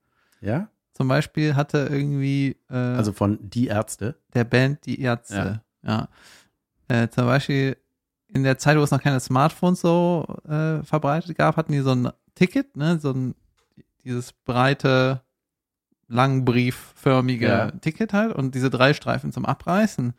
Ja? Zum Beispiel hatte irgendwie äh, Also von die Ärzte. der Band Die Ärzte. Ja. Äh, zum Beispiel in der Zeit, wo es noch keine Smartphones so äh, verbreitet gab, hatten die so ein Ticket, ne, so ein dieses breite, langbriefförmige Ja. Ticket halt und diese drei Streifen zum Abreißen.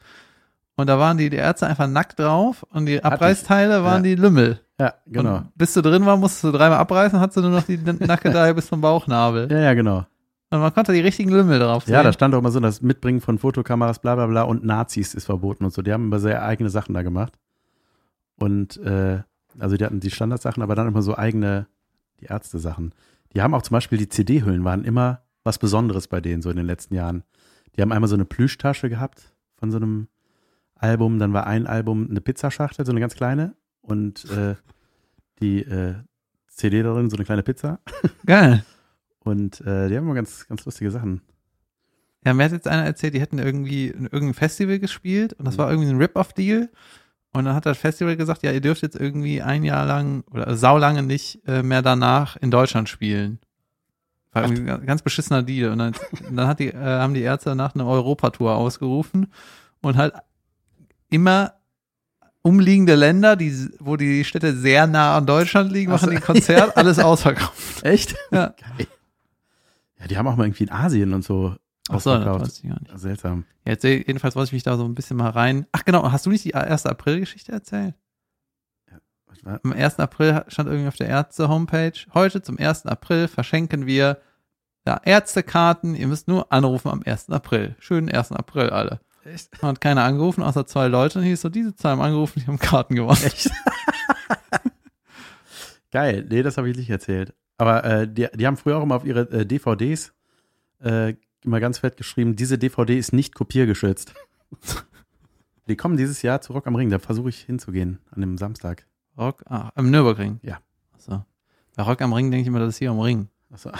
Und da waren die, die Ärzte einfach nackt drauf und die Abreißteile waren Ja. die Lümmel. Ja, genau. Und bis du drin war, musstest du dreimal abreißen, hattest du nur noch die Nackedei bis zum Bauchnabel. Ja, ja, genau. Und man konnte die richtigen Lümmel drauf sehen. Ja, da stand auch immer so, das Mitbringen von Fotokameras, bla bla bla und Nazis ist verboten und so. Die haben immer sehr eigene Sachen da gemacht. Und äh, also die hatten die Standardsachen, aber dann immer so eigene, die Ärzte-Sachen. Die haben auch zum Beispiel die CD-Hüllen waren immer was Besonderes bei denen so in den letzten Jahren. Die haben einmal so eine Plüschtasche gehabt von so einem Album, dann war ein Album eine Pizzaschachtel, so eine ganz kleine und äh, die äh, CD darin, so eine kleine Pizza. Geil. Und äh, die haben immer ganz, ganz lustige Sachen. Ja, mir hat jetzt einer erzählt, die hätten irgendwie in irgendeinem Festival gespielt und das Mhm. war irgendwie ein Rip-Off-Deal. Und dann hat das Festival gesagt, ja, ihr dürft jetzt irgendwie ein Jahr lang oder saulange nicht äh, mehr danach in Deutschland spielen. War irgendwie ein ganz- beschissener Deal. Und dann, dann die, äh, haben die Ärzte danach eine Europatour ausgerufen und halt immer umliegende Länder, die, wo die Städte sehr nah an Deutschland liegen, machen die Konzert, alles ausverkauft. Echt? Ja. Geil. Ja, die haben auch mal irgendwie in Asien und so Ach so, das weiß ich gar nicht. Seltsam. Ja, Jetzt, jedenfalls wollte ich mich da so ein bisschen mal rein. Ach genau, hast du nicht die 1. April-Geschichte erzählt? Was war- Am 1. April stand irgendwie auf der Ärzte-Homepage, heute zum 1. April verschenken wir ja, Ärztekarten. Ihr müsst nur anrufen am 1. April. Schönen 1. April alle. Echt? Hat keiner angerufen, außer zwei Leute. Und hieß so, diese zwei haben angerufen, die haben Karten gewonnen. Echt? Geil. Nee, das habe ich nicht erzählt. Aber äh, die, die haben früher auch immer auf ihre äh, DVDs äh, immer ganz fett geschrieben, diese DVD ist nicht kopiergeschützt. die kommen dieses Jahr zu Rock am Ring. Da versuche ich hinzugehen an dem Samstag. Rock, ah, am Nürburgring. Ja. Achso. Bei Rock am Ring denke ich immer, das ist hier am Ring. Achso,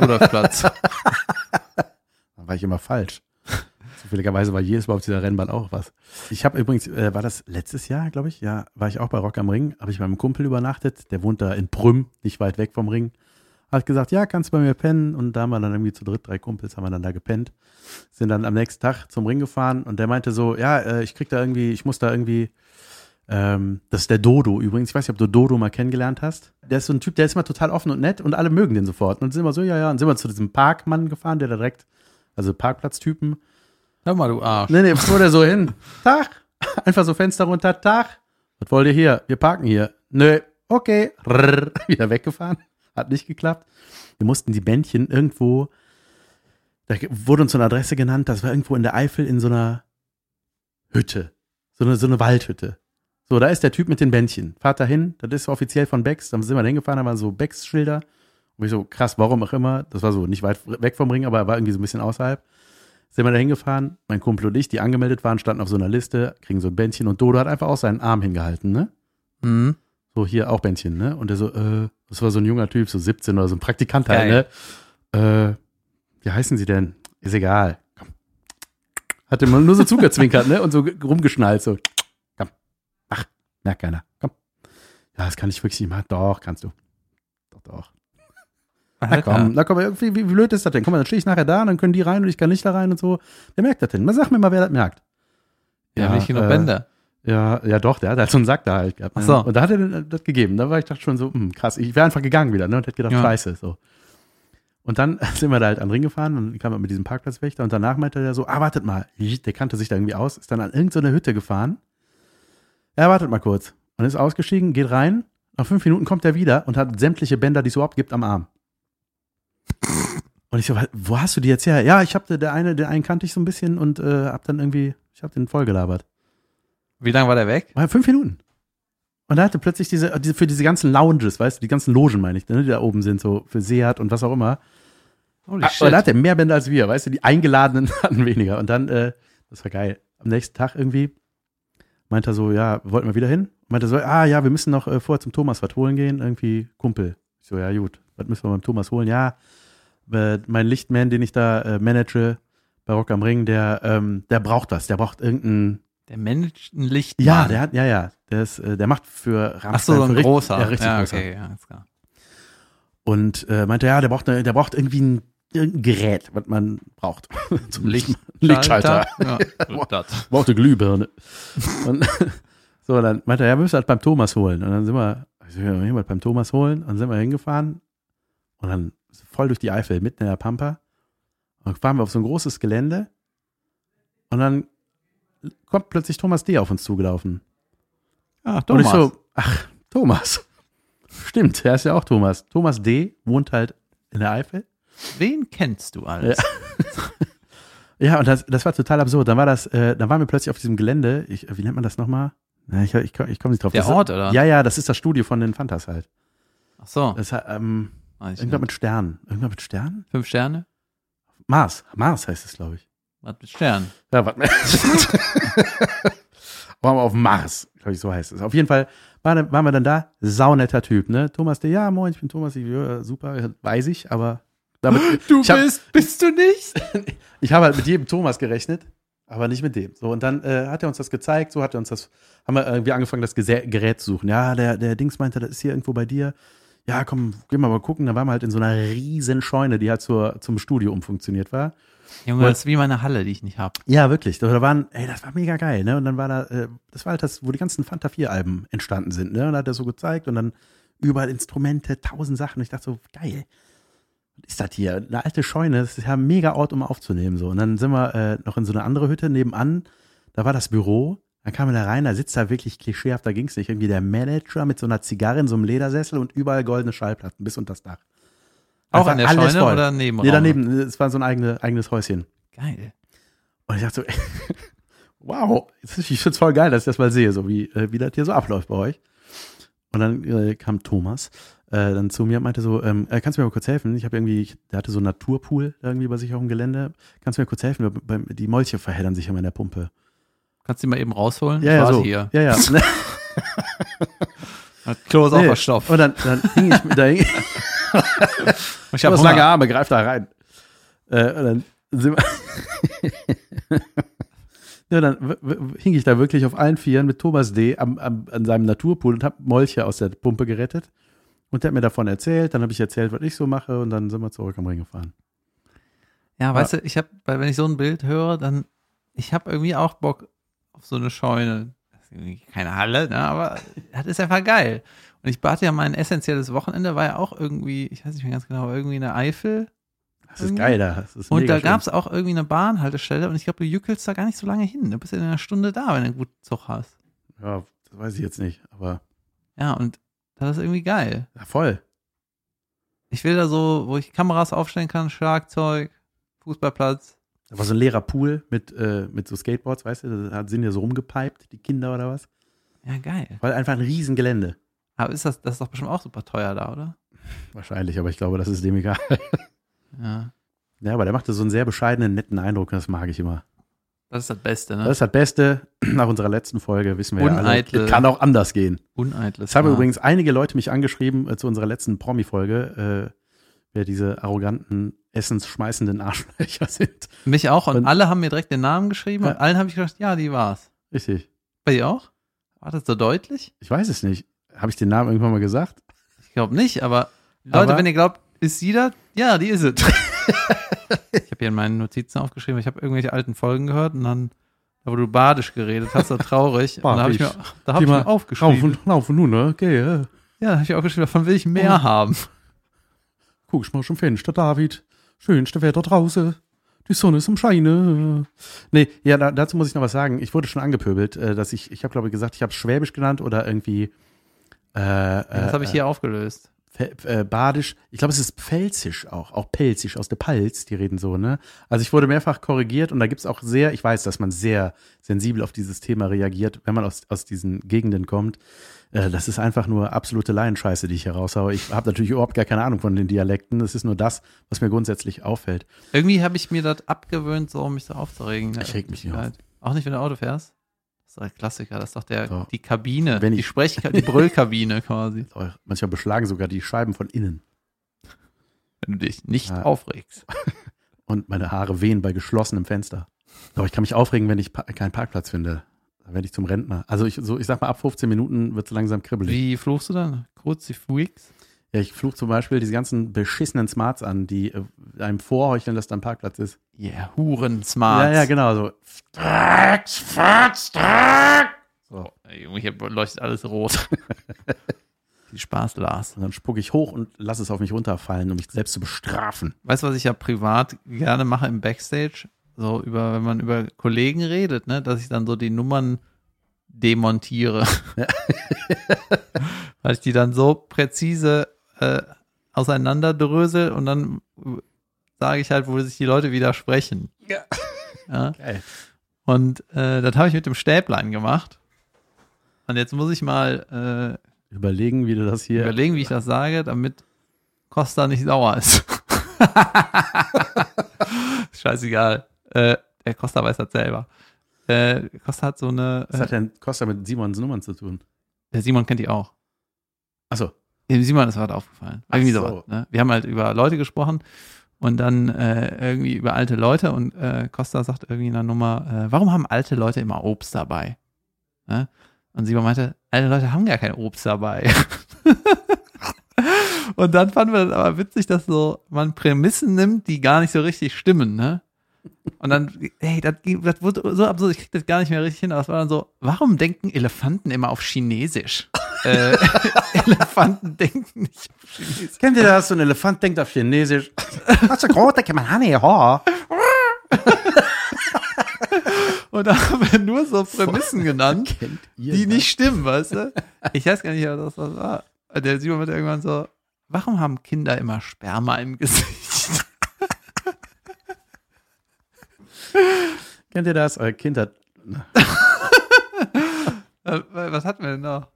Rudolfplatz. da war ich immer falsch. Zufälligerweise war jedes Mal auf dieser Rennbahn auch was. Ich habe übrigens, äh, war das letztes Jahr, glaube ich? Ja, war ich auch bei Rock am Ring. Habe ich bei meinem Kumpel übernachtet. Der wohnt da in Prüm, nicht weit weg vom Ring. Hat gesagt, ja, kannst du bei mir pennen. Und da haben wir dann irgendwie zu dritt, drei Kumpels, haben wir dann da gepennt. Sind dann am nächsten Tag zum Ring gefahren und der meinte so, ja, äh, ich krieg da irgendwie, ich muss da irgendwie, ähm, das ist der Dodo übrigens. Ich weiß nicht, ob du Dodo mal kennengelernt hast. Der ist so ein Typ, der ist immer total offen und nett und alle mögen den sofort. Und sind wir so, ja, ja, und sind wir zu diesem Parkmann gefahren, der da direkt, also Parkplatztypen, Hör mal, du Arsch. Nee, nee, fuhr der so hin. Tag. Einfach so Fenster runter. Tag. Was wollt ihr hier? Wir parken hier. Nö. Okay. Rrr. Wieder weggefahren. Hat nicht geklappt. Wir mussten die Bändchen irgendwo, da wurde uns so eine Adresse genannt, das war irgendwo in der Eifel in so einer Hütte. So eine, so eine Waldhütte. So, da ist der Typ mit den Bändchen. Fahrt da hin, das ist offiziell von Becks. Dann sind wir da hingefahren, da waren so Becks-Schilder. Und ich so, krass, warum auch immer. Das war so nicht weit weg vom Ring, aber er war irgendwie so ein bisschen außerhalb sind wir da hingefahren, mein Kumpel und ich, die angemeldet waren, standen auf so einer Liste, kriegen so ein Bändchen und Dodo hat einfach auch seinen Arm hingehalten, ne? Mhm. So, hier auch Bändchen, ne? Und der so, äh, das war so ein junger Typ, so 17 oder so ein Praktikant halt, ne? Äh, wie heißen sie denn? Ist egal. Komm. Hat immer nur so zugezwinkert, ne? Und so ge- rumgeschnallt, so. Komm. Ach, merkt keiner. Komm. Ja, das kann ich wirklich nicht machen. Doch, kannst du. Doch, doch. Na komm, na komm, wie, wie, wie blöd ist das denn? Guck mal, dann stehe ich nachher da und dann können die rein und ich kann nicht da rein und so. Wer merkt das denn? Sag mir mal, wer das merkt. Ja, nicht genug äh, Bänder. Ja, ja doch, der hat halt so einen Sack da halt gehabt. Ach ne? so. Und da hat er dann das gegeben. Da war ich dachte schon so, hm, krass. Ich wäre einfach gegangen wieder, ne? Und hätte gedacht, Ja. scheiße, so. Und dann sind wir da halt an den Ring gefahren und kam er mit diesem Parkplatzwächter und danach meinte er so, ah, wartet mal. Der kannte sich da irgendwie aus, ist dann an irgendeine Hütte gefahren. Ja, wartet mal kurz. Und ist ausgestiegen, geht rein. Nach fünf Minuten kommt er wieder und hat sämtliche Bänder, die es überhaupt gibt, am Arm. Und ich so, wo hast du die jetzt her? Ja, ich habe der eine, den einen kannte ich so ein bisschen und äh, hab dann irgendwie, ich habe den vollgelabert. Wie lange war der weg? War fünf Minuten. Und da hatte plötzlich diese, diese, für diese ganzen Lounges, weißt du, die ganzen Logen meine ich, ne, die da oben sind, so für Seat und was auch immer. Holy Ah, Aber da hat er mehr Bänder als wir, weißt du, die Eingeladenen hatten weniger. Und dann, äh, das war geil. Am nächsten Tag irgendwie meinte er so, ja, wollten wir wieder hin? Meinte er so, ah ja, wir müssen noch äh, vorher zum Thomas was holen gehen, irgendwie Kumpel. Ich so, ja gut, was müssen wir beim Thomas holen? Ja, äh, mein Lichtman, den ich da äh, manage bei Rock am Ring, der, ähm, der braucht was, der braucht irgendeinen Der managt ein Licht. ja, der hat, ja, ja. Der, ist, äh, der macht für Ach so, so ein richtig- großer. Ja, richtig ja, großer. okay, ja, ist klar. Und äh, meinte, ja, der braucht, eine, der braucht irgendwie ein, irgendein Gerät, was man braucht. Zum Licht- Lichtschalter. Ja. Braucht eine Glühbirne. Und so, dann meinte er, ja, wir müssen halt beim Thomas holen. Und dann sind wir, ich so, wir mal beim Thomas holen. Und dann sind wir hingefahren. Und dann voll durch die Eifel, mitten in der Pampa. Und dann fahren wir auf so ein großes Gelände. Und dann kommt plötzlich Thomas D. auf uns zugelaufen. Und Thomas. ich so, ach, Thomas. Stimmt, er ist ja auch Thomas. Thomas D. wohnt halt in der Eifel. Wen kennst du alles? Ja, und das, das war total absurd. Dann war das, äh, dann waren wir plötzlich auf diesem Gelände. Ich, wie nennt man das nochmal? Ich, ich, ich komme nicht drauf. Der das ist, Ort, oder? Ja, ja, das ist das Studio von den Fantas halt. Ach so. Das hat, ähm, Weiß ich irgendwas nicht. mit Sternen. Irgendwas mit Sternen? Fünf Sterne? Mars. Mars heißt es, glaube ich. Was mit Sternen? Ja, warte mal. waren wir auf Mars, glaube ich, so heißt es. Auf jeden Fall waren, waren wir dann da. Saunetter Typ, ne? Thomas, der, ja, moin, ich bin Thomas. Ich, ja, super, weiß ich, aber damit, Du ich hab, bist, bist du nicht? ich habe halt mit jedem Thomas gerechnet, aber nicht mit dem. So, und dann äh, hat er uns das gezeigt, so hat er uns das, haben wir irgendwie angefangen, das Gerät zu suchen. Ja, der, der Dings meinte, das ist hier irgendwo bei dir. Ja, komm, gehen wir mal gucken. Da waren wir halt in so einer riesen Scheune, die halt zur, zum Studio umfunktioniert war. Junge, das ist wie meine Halle, die ich nicht hab. Ja, wirklich. Da waren, ey, das war mega geil, ne? Und dann war da, äh, das war halt das, wo die ganzen Fanta 4 Alben entstanden sind, ne? Und da hat er so gezeigt und dann überall Instrumente, tausend Sachen. Und ich dachte so, geil. Was ist das hier? Eine alte Scheune, das ist ja ein mega Ort, um aufzunehmen, so. Und dann sind wir äh, noch in so eine andere Hütte nebenan. Da war das Büro. Dann kam er da rein, da sitzt da wirklich klischeehaft, da ging es nicht. Irgendwie der Manager mit so einer Zigarre in so einem Ledersessel und überall goldene Schallplatten bis unter das Dach. Auch an der alles Scheune voll. oder neben Nee, daneben, es war so ein eigene, eigenes Häuschen. Geil. Und ich dachte so, wow, ich finde es voll geil, dass ich das mal sehe, so wie, äh, wie das hier so abläuft bei euch. Und dann äh, kam Thomas äh, dann zu mir und meinte so, ähm, äh, kannst du mir mal kurz helfen? Ich habe irgendwie, ich, der hatte so einen Naturpool irgendwie bei sich auf dem Gelände. Kannst du mir kurz helfen? Die Molche verheddern sich immer in der Pumpe. Kannst du die mal eben rausholen? Ja, ja, so. hier. Ja, ja. Das Klo ist auch Nee. verstopft. Und dann, dann hing ich, da hing, Ich Du hab hast lange. Arme, greif da rein. Äh, und dann sind wir ja, dann hing ich da wirklich auf allen Vieren mit Thomas D. Am, am, an seinem Naturpool und habe Molche aus der Pumpe gerettet. Und der hat mir davon erzählt. Dann habe ich erzählt, was ich so mache. Und dann sind wir zurück am Ring gefahren. Ja, weißt du, ich habe, wenn ich so ein Bild höre, dann, ich habe irgendwie auch Bock auf so eine Scheune. Ist keine Halle, ne, aber das ist einfach geil. Und ich bat ja mein essentielles Wochenende, war ja auch irgendwie, ich weiß nicht mehr ganz genau, irgendwie in der Eifel. Das ist Irgendwie. geil da. Das ist Und da gab es auch irgendwie eine Bahnhaltestelle und ich glaube, du jückelst da gar nicht so lange hin. Du bist ja in einer Stunde da, wenn du einen guten Zug hast. Ja, das weiß ich jetzt nicht. Aber Ja, und das ist irgendwie geil. ja, voll. Ich will da so, wo ich Kameras aufstellen kann, Schlagzeug, Fußballplatz. Da war so ein leerer Pool mit, äh, mit so Skateboards, weißt du? Da sind ja so rumgepiped, die Kinder oder was. Ja, geil. Weil einfach ein Riesengelände. Aber ist das, das ist doch bestimmt auch super teuer da, oder? Wahrscheinlich, aber ich glaube, das ist dem egal. Ja. Ja, aber der machte so einen sehr bescheidenen, netten Eindruck und das mag ich immer. Das ist das Beste, ne? Das ist das Beste. Nach unserer letzten Folge wissen wir ja alle, Uneitle. es kann auch anders gehen. Uneitles. Es haben Maß. übrigens einige Leute mich angeschrieben äh, zu unserer letzten Promi-Folge, äh, wer diese arroganten, essensschmeißenden Arschlöcher sind. Mich auch. Und, Und- alle haben mir direkt den Namen geschrieben. Ja. Und allen habe ich gedacht, ja, die war's. Richtig. Bei dir auch? War das so deutlich? Ich weiß es nicht. Habe ich den Namen irgendwann mal gesagt? Ich glaube nicht, aber Leute, Aber- wenn ihr glaubt, ist sie das? Ja, die ist es. ich habe hier in meinen Notizen aufgeschrieben, ich habe irgendwelche alten Folgen gehört und dann, da wo du badisch geredet hast, so traurig. und da habe ich mir, Badisch. da hab ich mir aufgeschrieben. lauf und nun, ne? Äh. Ja, da habe ich aufgeschrieben, davon will ich mehr Oh. haben. Guck ich mal zum Fenster, David. Schönste Wetter draußen. Die Sonne ist im Scheine. Nee, ja, da, dazu muss ich noch was sagen. Ich wurde schon angepöbelt, äh, dass ich, ich habe glaube ich gesagt, ich habe Schwäbisch genannt oder irgendwie äh, Das habe ich äh, hier aufgelöst. Äh, Badisch. Ich glaube, es ist Pfälzisch auch, auch Pelzisch aus der Palz, die reden so, ne? Also ich wurde mehrfach korrigiert und da gibt's auch sehr, ich weiß, dass man sehr sensibel auf dieses Thema reagiert, wenn man aus, aus diesen Gegenden kommt. Äh, das ist einfach nur absolute Laienscheiße, die ich hier raushaue. Ich habe natürlich überhaupt gar keine Ahnung von den Dialekten. Das ist nur das, was mir grundsätzlich auffällt. Irgendwie habe ich mir das abgewöhnt, so um mich so aufzuregen. Ich reg mich nicht auf. Auch nicht, wenn du Auto fährst? Das ist doch ein Klassiker. Das ist doch der, So. die Kabine, Wenn die ich- Sprech, die Brüllkabine quasi. Manchmal beschlagen sogar die Scheiben von innen. Wenn du dich nicht Ja. aufregst. Und meine Haare wehen bei geschlossenem Fenster. Aber ich kann mich aufregen, wenn ich pa keinen Parkplatz finde. Da werde ich zum Rentner. Also ich, so, ich sag mal, ab 15 Minuten wird es langsam kribbelig. Wie fluchst du dann? Kruzifix? Ja, ich fluche zum Beispiel diese ganzen beschissenen Smarts an, die äh, einem vorheucheln, dass da ein Parkplatz ist. Yeah, Huren Smart. Ja, ja, genau so. Oh, ey, Junge, hier leuchtet alles rot. Viel Spaß, Lars. Und dann spucke ich hoch und lasse es auf mich runterfallen, um mich selbst zu bestrafen. Weißt du, was ich ja privat gerne mache im Backstage? So über, wenn man über Kollegen redet, ne, dass ich dann so die Nummern demontiere. Weil ich die dann so präzise äh, auseinanderdrösel und dann äh, sage ich halt, wo sich die Leute widersprechen. Ja. ja. Geil. Und äh, das habe ich mit dem Stäblein gemacht. Und jetzt muss ich mal Überlegen, wie du das äh, hier. überlegen, wie ich das sage, damit Costa nicht sauer ist. Scheißegal. Äh, der Costa weiß das selber. Äh, Costa hat so eine. Was Äh, hat denn Costa mit Simons Nummern zu tun? der Simon kennt die auch. Achso. Dem Simon ist was aufgefallen. Irgendwie so. sowas. Ne? Wir haben halt über Leute gesprochen und dann äh, irgendwie über alte Leute und äh, Costa sagt irgendwie in der Nummer, äh, warum haben alte Leute immer Obst dabei? Ne? Und Simon meinte, alte Leute haben gar kein Obst dabei. und dann fanden wir das aber witzig, dass so man Prämissen nimmt, die gar nicht so richtig stimmen, ne? Und dann, hey, das, das wurde so absurd, ich krieg das gar nicht mehr richtig hin, aber es war dann so, warum denken Elefanten immer auf Chinesisch? Äh, Elefanten denken nicht auf Chinesisch. Kennt ihr das? So ein Elefant denkt auf Chinesisch. Was so groß, da kann man Honey, ha. Und da haben wir nur so Prämissen genannt, die nicht stimmen, weißt du? Ich weiß gar nicht, was das war. Der Simon wird irgendwann so, warum haben Kinder immer Sperma im Gesicht? Kennt ihr das? Euer Kind hat. Äh, was hatten wir denn noch?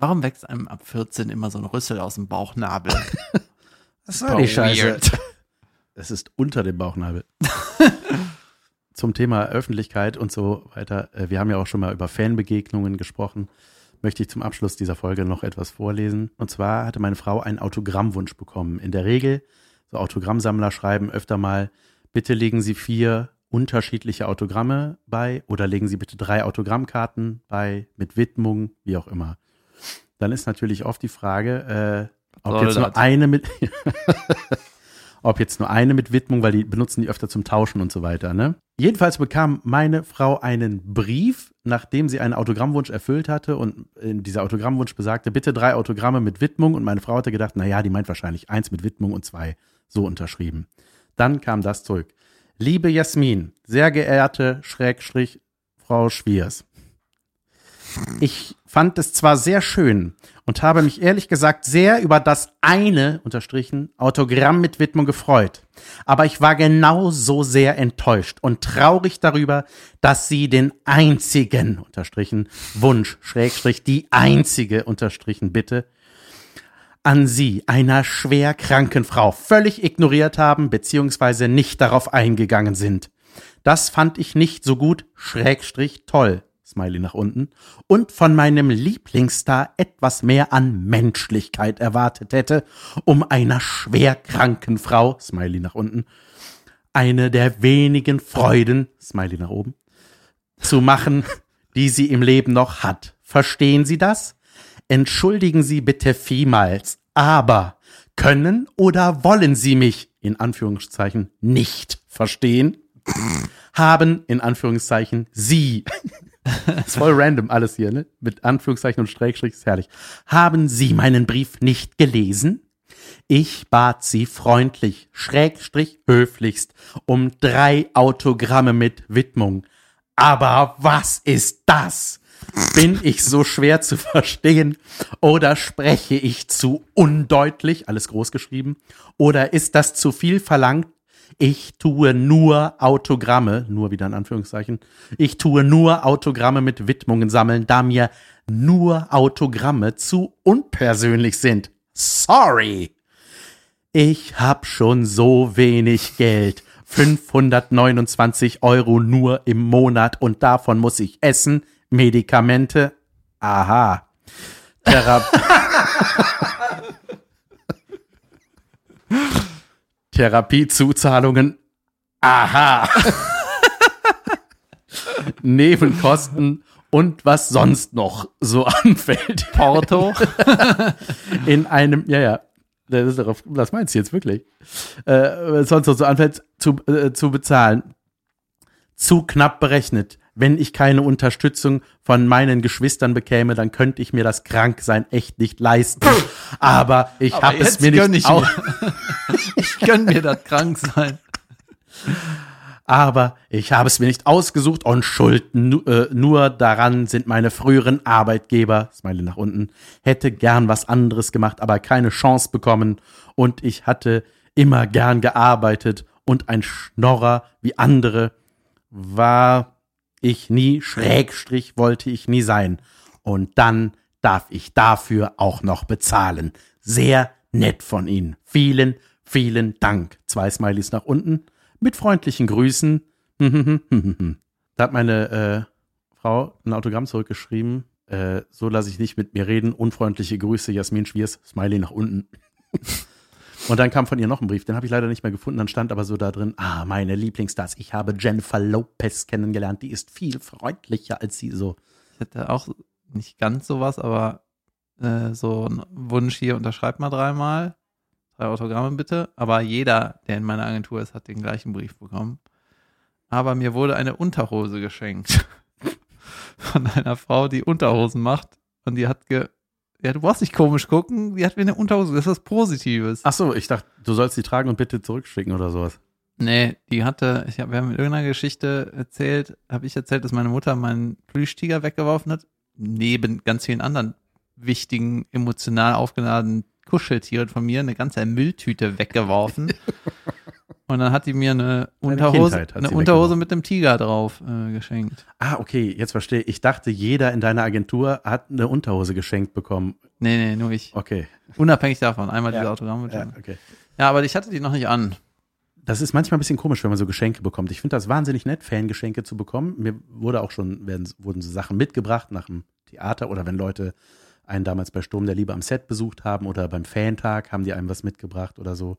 Warum wächst einem ab 14 immer so ein Rüssel aus dem Bauchnabel? Was Super weird. Es ist unter dem Bauchnabel. Zum Thema Öffentlichkeit und so weiter. äh, Wir haben ja auch schon mal über Fanbegegnungen gesprochen. Möchte ich zum Abschluss dieser Folge noch etwas vorlesen. Und zwar hatte meine Frau einen Autogrammwunsch bekommen. In der Regel, so Autogrammsammler schreiben öfter mal, bitte legen Sie vier unterschiedliche Autogramme bei oder legen Sie bitte drei Autogrammkarten bei mit Widmung, wie auch immer. Dann ist natürlich oft die Frage, äh, ob soll jetzt nur das? eine mit ob jetzt nur eine mit Widmung, weil die benutzen die öfter zum Tauschen und so weiter. Ne? Jedenfalls bekam meine Frau einen Brief, nachdem sie einen Autogrammwunsch erfüllt hatte und in dieser Autogrammwunsch besagte, bitte drei Autogramme mit Widmung und meine Frau hatte gedacht, na ja, die meint wahrscheinlich eins mit Widmung und zwei so unterschrieben. Dann kam das zurück. Liebe Jasmin, sehr geehrte Schrägstrich Frau Schwiers. Ich fand es zwar sehr schön und habe mich ehrlich gesagt sehr über das eine, unterstrichen, Autogramm mit Widmung gefreut. Aber ich war genauso sehr enttäuscht und traurig darüber, dass Sie den einzigen, unterstrichen, Wunsch, Schrägstrich, die einzige, unterstrichen, Bitte, an Sie, einer schwer kranken Frau, völlig ignoriert haben, beziehungsweise nicht darauf eingegangen sind. Das fand ich nicht so gut, Schrägstrich toll. Smiley nach unten, und von meinem Lieblingsstar etwas mehr an Menschlichkeit erwartet hätte, um einer schwerkranken Frau, Smiley nach unten, eine der wenigen Freuden, Smiley nach oben, zu machen, die sie im Leben noch hat. Verstehen Sie das? Entschuldigen Sie bitte vielmals, aber können oder wollen Sie mich in Anführungszeichen nicht verstehen? Haben in Anführungszeichen Sie ist voll random alles hier, ne? Mit Anführungszeichen und Schrägstrich ist herrlich. Haben Sie meinen Brief nicht gelesen? Ich bat Sie freundlich, Schrägstrich höflichst, um drei Autogramme mit Widmung. Aber was ist das? Bin ich so schwer zu verstehen? Oder spreche ich zu undeutlich, alles groß geschrieben? Oder ist das zu viel verlangt? Ich tue nur Autogramme, nur wieder in Anführungszeichen, ich tue nur Autogramme mit Widmungen sammeln, da mir nur Autogramme zu unpersönlich sind. Sorry. Ich hab schon so wenig Geld. 529 Euro nur im Monat und davon muss ich essen, Medikamente. Aha. Thera Therapiezuzahlungen. Aha. Nebenkosten und was sonst noch so anfällt. Porto. In einem, ja, ja. Das, ist darauf, das meinst du jetzt wirklich? Äh, sonst noch so anfällt zu, äh, zu bezahlen. Zu knapp berechnet. Wenn ich keine Unterstützung von meinen Geschwistern bekäme, dann könnte ich mir das Kranksein echt nicht leisten. Aber ich habe es mir nicht ich au- mir. ich gönn mir das krank sein. aber ich habe es mir nicht ausgesucht und schuld äh, nur daran sind meine früheren Arbeitgeber, Smiley nach unten, hätte gern was anderes gemacht, aber keine Chance bekommen und ich hatte immer gern gearbeitet und ein Schnorrer wie andere war ich nie, Schrägstrich wollte ich nie sein. Und dann darf ich dafür auch noch bezahlen. Sehr nett von Ihnen. Vielen, vielen Dank. Zwei Smileys nach unten mit freundlichen Grüßen. da hat meine äh, Frau ein Autogramm zurückgeschrieben. Äh, so lasse ich nicht mit mir reden. Unfreundliche Grüße, Jasmin Schwiers, Smiley nach unten. Und dann kam von ihr noch ein Brief, den habe ich leider nicht mehr gefunden. Dann stand aber so da drin: Ah, meine Lieblingsstars, ich habe Jennifer Lopez kennengelernt. Die ist viel freundlicher als sie so. Ich hätte auch nicht ganz sowas, aber äh, so ein Wunsch hier, unterschreibt mal dreimal. Drei Autogramme bitte. Aber jeder, der in meiner Agentur ist, hat den gleichen Brief bekommen. Aber mir wurde eine Unterhose geschenkt. Von einer Frau, die Unterhosen macht. Und die hat ge. Ja, du brauchst nicht komisch gucken. Die hat mir eine Unterhose. Das ist was Positives. Ach so, ich dachte, du sollst die tragen und bitte zurückschicken oder sowas. Nee, die hatte, ich hab, wir haben in irgendeiner Geschichte erzählt, habe ich erzählt, dass meine Mutter meinen Plüschtiger weggeworfen hat, neben ganz vielen anderen wichtigen, emotional aufgeladenen Kuscheltieren von mir, eine ganze Mülltüte weggeworfen. Und dann hat die mir eine Unterhose, eine Unterhose mit einem Tiger drauf äh, geschenkt. Ah, okay, jetzt verstehe ich. Ich dachte, jeder in deiner Agentur hat eine Unterhose geschenkt bekommen. Nee, nee, nur ich. Okay. Unabhängig davon. Einmal Ja. diese Autogramme. Ja, Ja. okay. ja, aber ich hatte die noch nicht an. Das ist manchmal ein bisschen komisch, wenn man so Geschenke bekommt. Ich finde das wahnsinnig nett, Fangeschenke zu bekommen. Mir wurde auch schon, werden, wurden so Sachen mitgebracht nach dem Theater oder wenn Leute einen damals bei Sturm der Liebe am Set besucht haben oder beim Fantag haben die einem was mitgebracht oder so.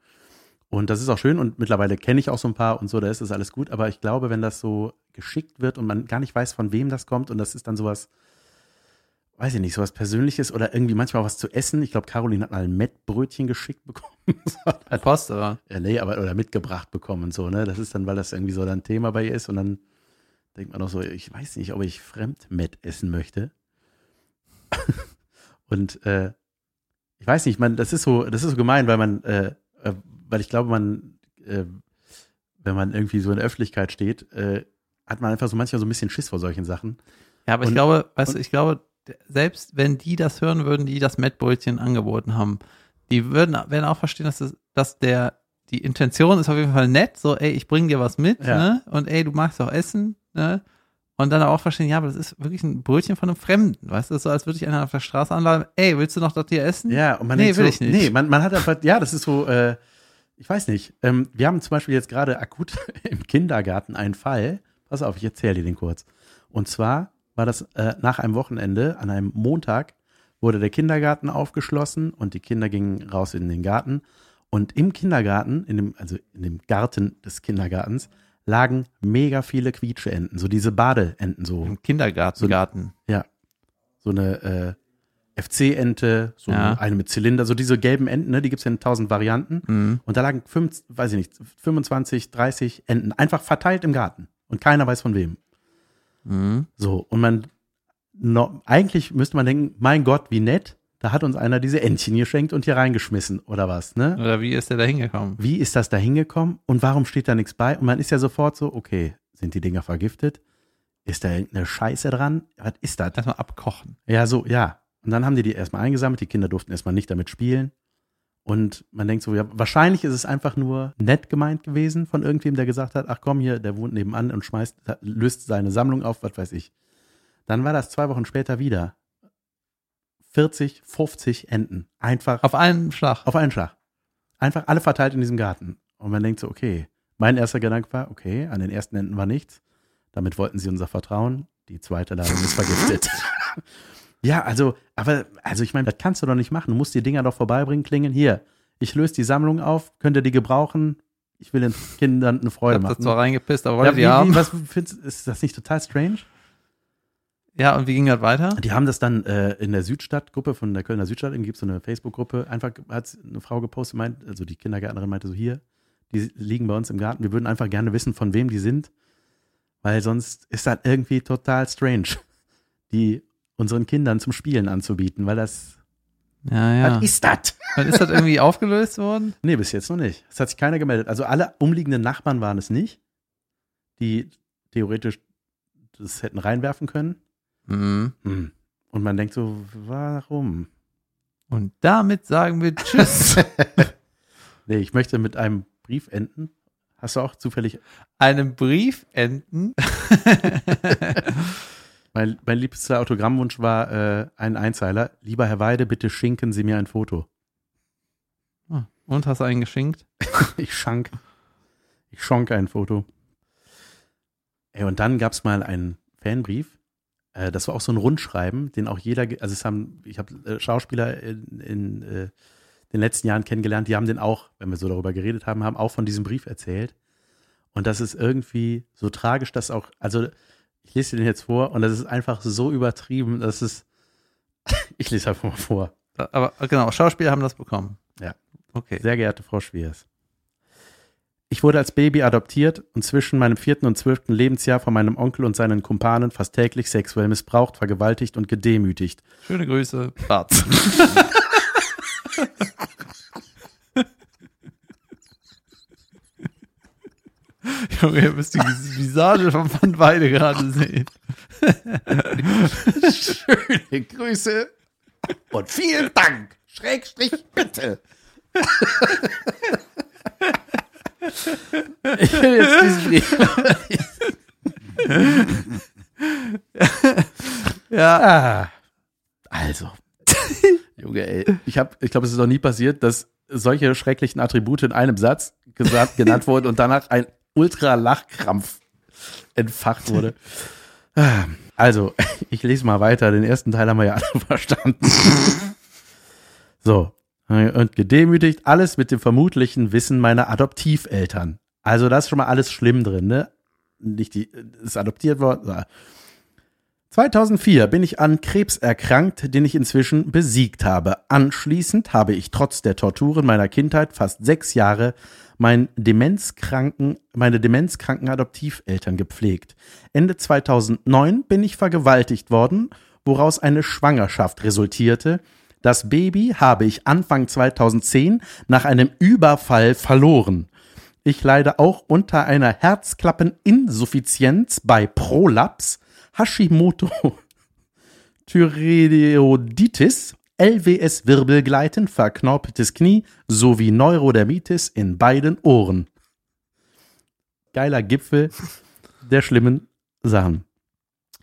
Und das ist auch schön und mittlerweile kenne ich auch so ein paar und so, da ist es alles gut. Aber ich glaube, wenn das so geschickt wird und man gar nicht weiß, von wem das kommt und das ist dann sowas, weiß ich nicht, sowas Persönliches oder irgendwie manchmal was zu essen. Ich glaube, Caroline hat mal ein Mettbrötchen geschickt bekommen. Das Per Post, oder? ja, nee, aber oder mitgebracht bekommen und so, ne? Das ist dann, weil das irgendwie so ein Thema bei ihr ist und dann denkt man auch so, ich weiß nicht, ob ich Fremdmet essen möchte. und äh, ich weiß nicht, man, das ist so, das ist so gemein, weil man, äh, äh, weil ich glaube, man, äh, wenn man irgendwie so in der Öffentlichkeit steht, äh, hat man einfach so manchmal so ein bisschen Schiss vor solchen Sachen. Ja, aber ich Und- glaube, weißt du, ich glaube, selbst wenn die das hören würden, die das Mettbrötchen angeboten haben, die würden werden auch verstehen, dass, das, dass der die Intention ist auf jeden Fall nett, so ey, ich bring dir was mit, Ja. ne? Und ey, du magst auch essen, ne? Und dann auch verstehen, ja, aber das ist wirklich ein Brötchen von einem Fremden, weißt du, so als würde ich einen auf der Straße anladen, ey, willst du noch das hier essen? Ja, und man Nee, will so, ich nicht. Nee, man, man hat einfach, ja, das ist so, äh, ich weiß nicht. Ähm, wir haben zum Beispiel jetzt gerade akut im Kindergarten einen Fall. Pass auf, ich erzähle dir den kurz. Und zwar war das äh, nach einem Wochenende, an einem Montag, wurde der Kindergarten aufgeschlossen und die Kinder gingen raus in den Garten. Und im Kindergarten, in dem, also in dem Garten des Kindergartens, lagen mega viele Quietscheenten, so diese Badeenten, so, Im Kindergartengarten. ja, so eine äh, FC-Ente, so Ja. eine mit Zylinder, so diese gelben Enten, ne, die gibt's ja in tausend Varianten. Mhm. Und da lagen, fünf, weiß ich nicht, 25, 30 Enten, einfach verteilt im Garten. Und keiner weiß von wem. Mhm. So, und man, no, eigentlich müsste man denken, mein Gott, wie nett, da hat uns einer diese Entchen geschenkt und hier reingeschmissen oder was, ne? Oder wie ist der da hingekommen? Wie ist das da hingekommen und warum steht da nichts bei? Und man ist ja sofort so, okay, sind die Dinger vergiftet? Ist da irgendeine Scheiße dran? Was ist das? Erstmal abkochen. Ja, so, ja. Und dann haben die die erstmal eingesammelt, die Kinder durften erstmal nicht damit spielen. Und man denkt so, ja, wahrscheinlich ist es einfach nur nett gemeint gewesen von irgendwem, der gesagt hat, ach komm hier, der wohnt nebenan und schmeißt, löst seine Sammlung auf, was weiß ich. Dann war das zwei Wochen später wieder. 40, 50 Enten. Einfach Auf einen Schlag. auf einen Schlag. Einfach alle verteilt in diesem Garten. Und man denkt so, okay. Mein erster Gedanke war, okay, an den ersten Enten war nichts. Damit wollten sie unser Vertrauen. Die zweite Ladung ist vergiftet. ja, also, aber, also ich meine, das kannst du doch nicht machen. Du musst die Dinger doch vorbeibringen, klingen. Hier, ich löse die Sammlung auf, könnt ihr die gebrauchen? Ich will den Kindern eine Freude Ich hab das machen. zwar reingepisst, aber Ja, wollte wie, die haben. wie, was findest, ist das nicht total strange? Ja, und wie ging das weiter? Die haben das dann äh, in der Südstadtgruppe von der Kölner Südstadt, gibt es so eine Facebook-Gruppe, einfach hat eine Frau gepostet, meint, also die Kindergärtnerin meinte so, hier, die liegen bei uns im Garten, wir würden einfach gerne wissen, von wem die sind, weil sonst ist das irgendwie total strange, die unseren Kindern zum Spielen anzubieten, weil das, Ja, ja. was ist das? Ist das irgendwie aufgelöst worden? Nee, bis jetzt noch nicht. Es hat sich keiner gemeldet. Also alle umliegenden Nachbarn waren es nicht, die theoretisch das hätten reinwerfen können. Mhm. Hm. Und man denkt so, warum? Und damit sagen wir Tschüss. Nee, ich möchte mit einem Brief enden. Hast du auch zufällig, Einem Brief enden. Mein, mein liebster Autogrammwunsch war äh, ein Einzeiler. Lieber Herr Weide, bitte schinken Sie mir ein Foto. Und hast du einen geschenkt? Ich schank. Ich schonke ein Foto. Ey, und dann gab es mal einen Fanbrief. Äh, das war auch so ein Rundschreiben, den auch jeder, also es haben, ich habe äh, Schauspieler in, in äh, den letzten Jahren kennengelernt, die haben den auch, wenn wir so darüber geredet haben, haben auch von diesem Brief erzählt. Und das ist irgendwie so tragisch, dass auch, also ich lese dir den jetzt vor und das ist einfach so übertrieben, dass es, ich lese einfach mal vor. Aber genau, Schauspieler haben das bekommen. Ja. Okay. Sehr geehrte Frau Schwiers. Ich wurde als Baby adoptiert und zwischen meinem vierten und zwölften Lebensjahr von meinem Onkel und seinen Kumpanen fast täglich sexuell missbraucht, vergewaltigt und gedemütigt. Schöne Grüße, Bart. Junge, ihr müsst die Visage von Van Weide gerade sehen. Schöne Grüße und vielen Dank. Schrägstrich bitte. ich will jetzt diesen Brief. Ja, Ah, also. Junge, ey. Ich, hab, ich glaube, es ist noch nie passiert, dass solche schrecklichen Attribute in einem Satz gesagt, genannt wurden und danach ein Ultra-Lachkrampf entfacht wurde. Ah, Also, ich lese mal weiter. Den ersten Teil haben wir ja alle verstanden. So. Und gedemütigt, alles mit dem vermutlichen Wissen meiner Adoptiveltern. Also, da ist schon mal alles schlimm drin, ne? Nicht die, ist adoptiert worden. So. 2004 bin ich an Krebs erkrankt, den ich inzwischen besiegt habe. Anschließend habe ich trotz der Torturen meiner Kindheit fast sechs Jahre mein demenzkranken, meine demenzkranken Adoptiveltern gepflegt. Ende 2009 bin ich vergewaltigt worden, woraus eine Schwangerschaft resultierte. Das Baby habe ich Anfang 2010 nach einem Überfall verloren. Ich leide auch unter einer Herzklappeninsuffizienz bei Prolaps, Hashimoto, Thyreoiditis, LWS-Wirbelgleiten, verknorpeltes Knie sowie Neurodermitis in beiden Ohren. Geiler Gipfel der schlimmen Sachen.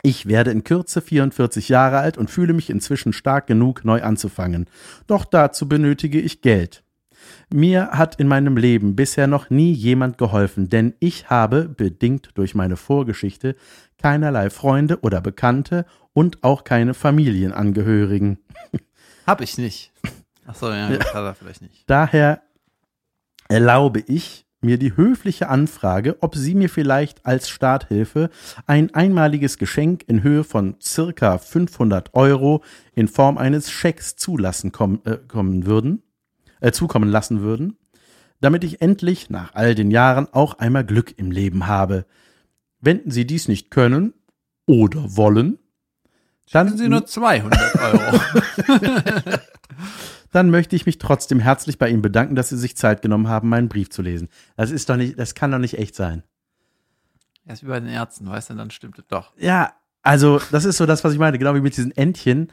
Ich werde in Kürze 44 Jahre alt und fühle mich inzwischen stark genug, neu anzufangen. Doch dazu benötige ich Geld. Mir hat in meinem Leben bisher noch nie jemand geholfen, denn ich habe, bedingt durch meine Vorgeschichte, keinerlei Freunde oder Bekannte und auch keine Familienangehörigen. Hab ich nicht. Ach so, ja, das hat er vielleicht nicht. Daher erlaube ich mir die höfliche Anfrage, ob Sie mir vielleicht als Starthilfe ein einmaliges Geschenk in Höhe von circa 500 Euro in Form eines Schecks zulassen kom äh, kommen würden, äh, zukommen lassen würden, damit ich endlich nach all den Jahren auch einmal Glück im Leben habe. Wenn Sie dies nicht können oder wollen, dann Dann sie nur 200 Euro. dann möchte ich mich trotzdem herzlich bei Ihnen bedanken, dass Sie sich Zeit genommen haben, meinen Brief zu lesen. Das ist doch nicht, das kann doch nicht echt sein. Er ist wie bei den Ärzten, weißt du, dann stimmt es doch. Ja, also das ist so das, was ich meine, genau wie mit diesen Entchen.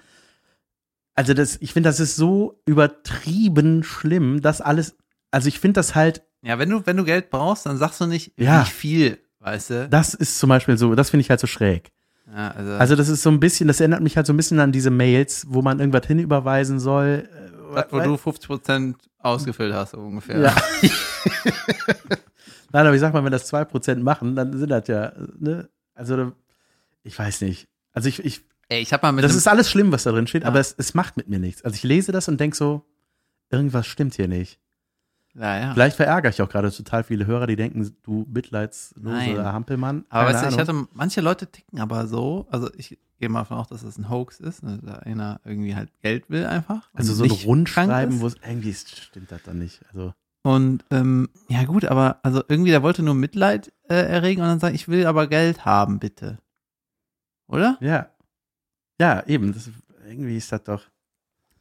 Also das, ich finde, das ist so übertrieben schlimm, dass alles, also ich finde das halt, Ja, wenn du, wenn du Geld brauchst, dann sagst du nicht, Ja. wie viel, weißt du? das ist zum Beispiel so, das finde ich halt so schräg. Ja, also, Also das ist so ein bisschen, das erinnert mich halt so ein bisschen an diese Mails, wo man irgendwas hinüberweisen soll. äh, das, wo du 50% ausgefüllt hast, so ungefähr. Ja. Nein, aber ich sag mal, wenn das 2% machen, dann sind das ja, ne? Also, ich weiß nicht. Also ich, ich Ey, ich hab mal mit das ist alles schlimm, was da drin steht, Ja. aber es, es macht mit mir nichts. Also ich lese das und denk so, irgendwas stimmt hier nicht. Ja, ja. Vielleicht verärgere ich auch gerade total viele Hörer, die denken, du mitleidslose. Hampelmann. Aber weißt du, ich hatte, manche Leute ticken aber so, also ich gehe mal davon aus, dass das ein Hoax ist, ne, da einer irgendwie halt Geld will einfach. also so ein Rundschreiben, wo es irgendwie stimmt das dann nicht. Also Und ähm, ja gut, aber also irgendwie, der wollte nur Mitleid äh, erregen und dann sagen, ich will aber Geld haben, bitte. Oder? ja, ja, eben. Das, irgendwie ist das doch.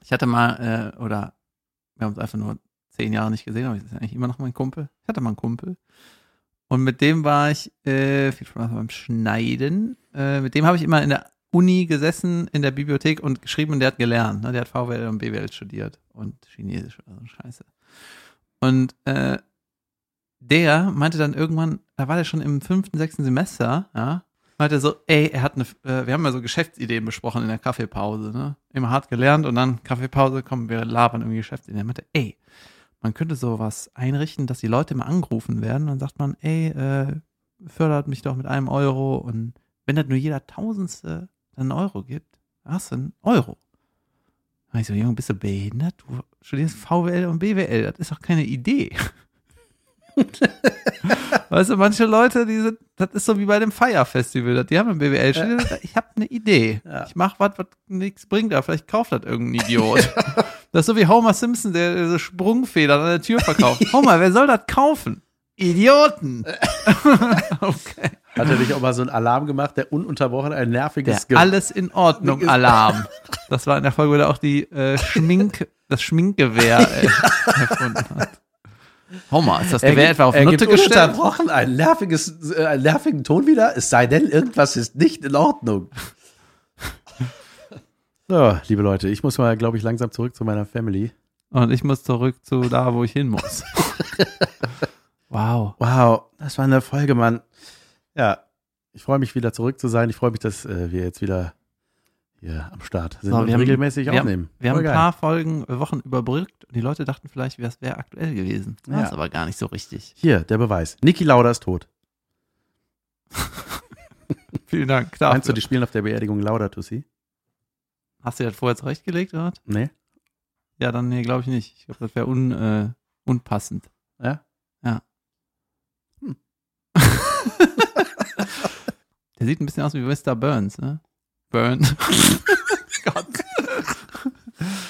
Ich hatte mal, äh, oder wir haben uns einfach nur zehn Jahre nicht gesehen, aber das ist eigentlich immer noch mein Kumpel. Ich hatte mal einen Kumpel. Und mit dem war ich äh, viel Spaß beim Schneiden. Äh, mit dem habe ich immer in der Uni gesessen, in der Bibliothek und geschrieben und der hat gelernt. Ne? Der hat VWL und BWL studiert und Chinesisch oder so Scheiße. Und äh, der meinte dann irgendwann, da war der schon im fünften, sechsten Semester, ja, meinte so, ey, er hat eine, äh, wir haben ja so Geschäftsideen besprochen in der Kaffeepause, ne? Immer hart gelernt und dann Kaffeepause, kommen wir labern irgendwie Geschäftsideen. Er meinte, ey, man könnte sowas einrichten, dass die Leute immer angerufen werden. Dann sagt man, ey, äh, fördert mich doch mit einem Euro und wenn das nur jeder Tausendste dann einen Euro gibt, hast du einen Euro. Da ich so, Junge, bist du behindert? Du studierst VWL und BWL, das ist doch keine Idee. weißt du, manche Leute, die sind, das ist so wie bei dem Fire Festival, die haben ein BWL studiert, ich habe eine Idee. Ja. Ich mache was, was nichts bringt, aber vielleicht kauft das irgendein Idiot. Das ist so wie Homer Simpson, der diese Sprungfedern an der Tür verkauft. Homer, wer soll das kaufen? Idioten! okay. Hat er nicht auch mal so einen Alarm gemacht, der ununterbrochen ein nerviges Der alles in Ordnung Alarm. Das war in der Folge, wo er auch die äh, Schmink, das Schminkgewehr äh, erfunden hat. Homer, ist das Gewehr gibt- etwa auf er Nutte gestellt? ununterbrochen ein nerviges, äh, einen nervigen Ton wieder, es sei denn, irgendwas ist nicht in Ordnung. So, liebe Leute, ich muss mal, glaube ich, langsam zurück zu meiner Family. Und ich muss zurück zu da, wo ich hin muss. wow. Wow, das war eine Folge, Mann. Ja, ich freue mich wieder zurück zu sein. Ich freue mich, dass äh, wir jetzt wieder hier am Start sind So, und wir haben- regelmäßig wir aufnehmen. Wir haben Voll ein geil. paar Folgen, äh, Wochen überbrückt und die Leute dachten vielleicht, das wäre aktuell gewesen. Das Ja. ist aber gar nicht so richtig. Hier, der Beweis. Niki Lauda ist tot. Vielen Dank. Dafür. Meinst du, die spielen auf der Beerdigung Lauda Tussi? Hast du das vorher zurechtgelegt, oder? Nee? Ja, dann nee, glaube ich nicht. Ich glaube, das wäre un, äh, unpassend. Ja? Ja. Hm. Der sieht ein bisschen aus wie Mr. Burns, ne? Burns. Gott.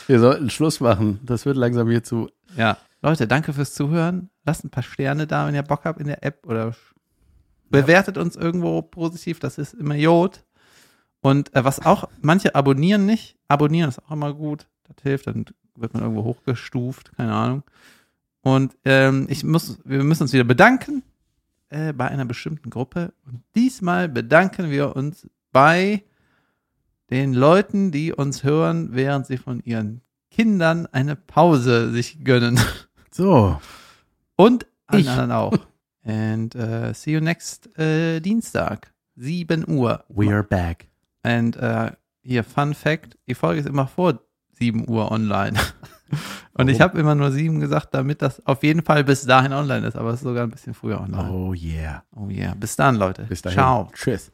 Wir sollten Schluss machen. Das wird langsam hier zu. Ja, Leute, danke fürs Zuhören. Lasst ein paar Sterne da, wenn ihr Bock habt in der App oder bewertet uns irgendwo positiv. Das ist immer Jod. Und äh, was auch, manche abonnieren nicht. Abonnieren ist auch immer gut. Das hilft, dann wird man irgendwo hochgestuft, keine Ahnung. Und ähm, ich muss, wir müssen uns wieder bedanken äh, bei einer bestimmten Gruppe. Und diesmal bedanken wir uns bei den Leuten, die uns hören, während sie von ihren Kindern eine Pause sich gönnen. So. Und Ich. anderen auch. And uh, see you next äh, Dienstag, 7 Uhr. We are back. And äh, hier, Fun Fact, die Folge ist immer vor 7 Uhr online. Und ich habe immer nur 7 gesagt, damit das auf jeden Fall bis dahin online ist, aber es ist sogar ein bisschen früher online. Oh yeah. Oh yeah. Bis dann, Leute. Bis dahin. Ciao. Tschüss.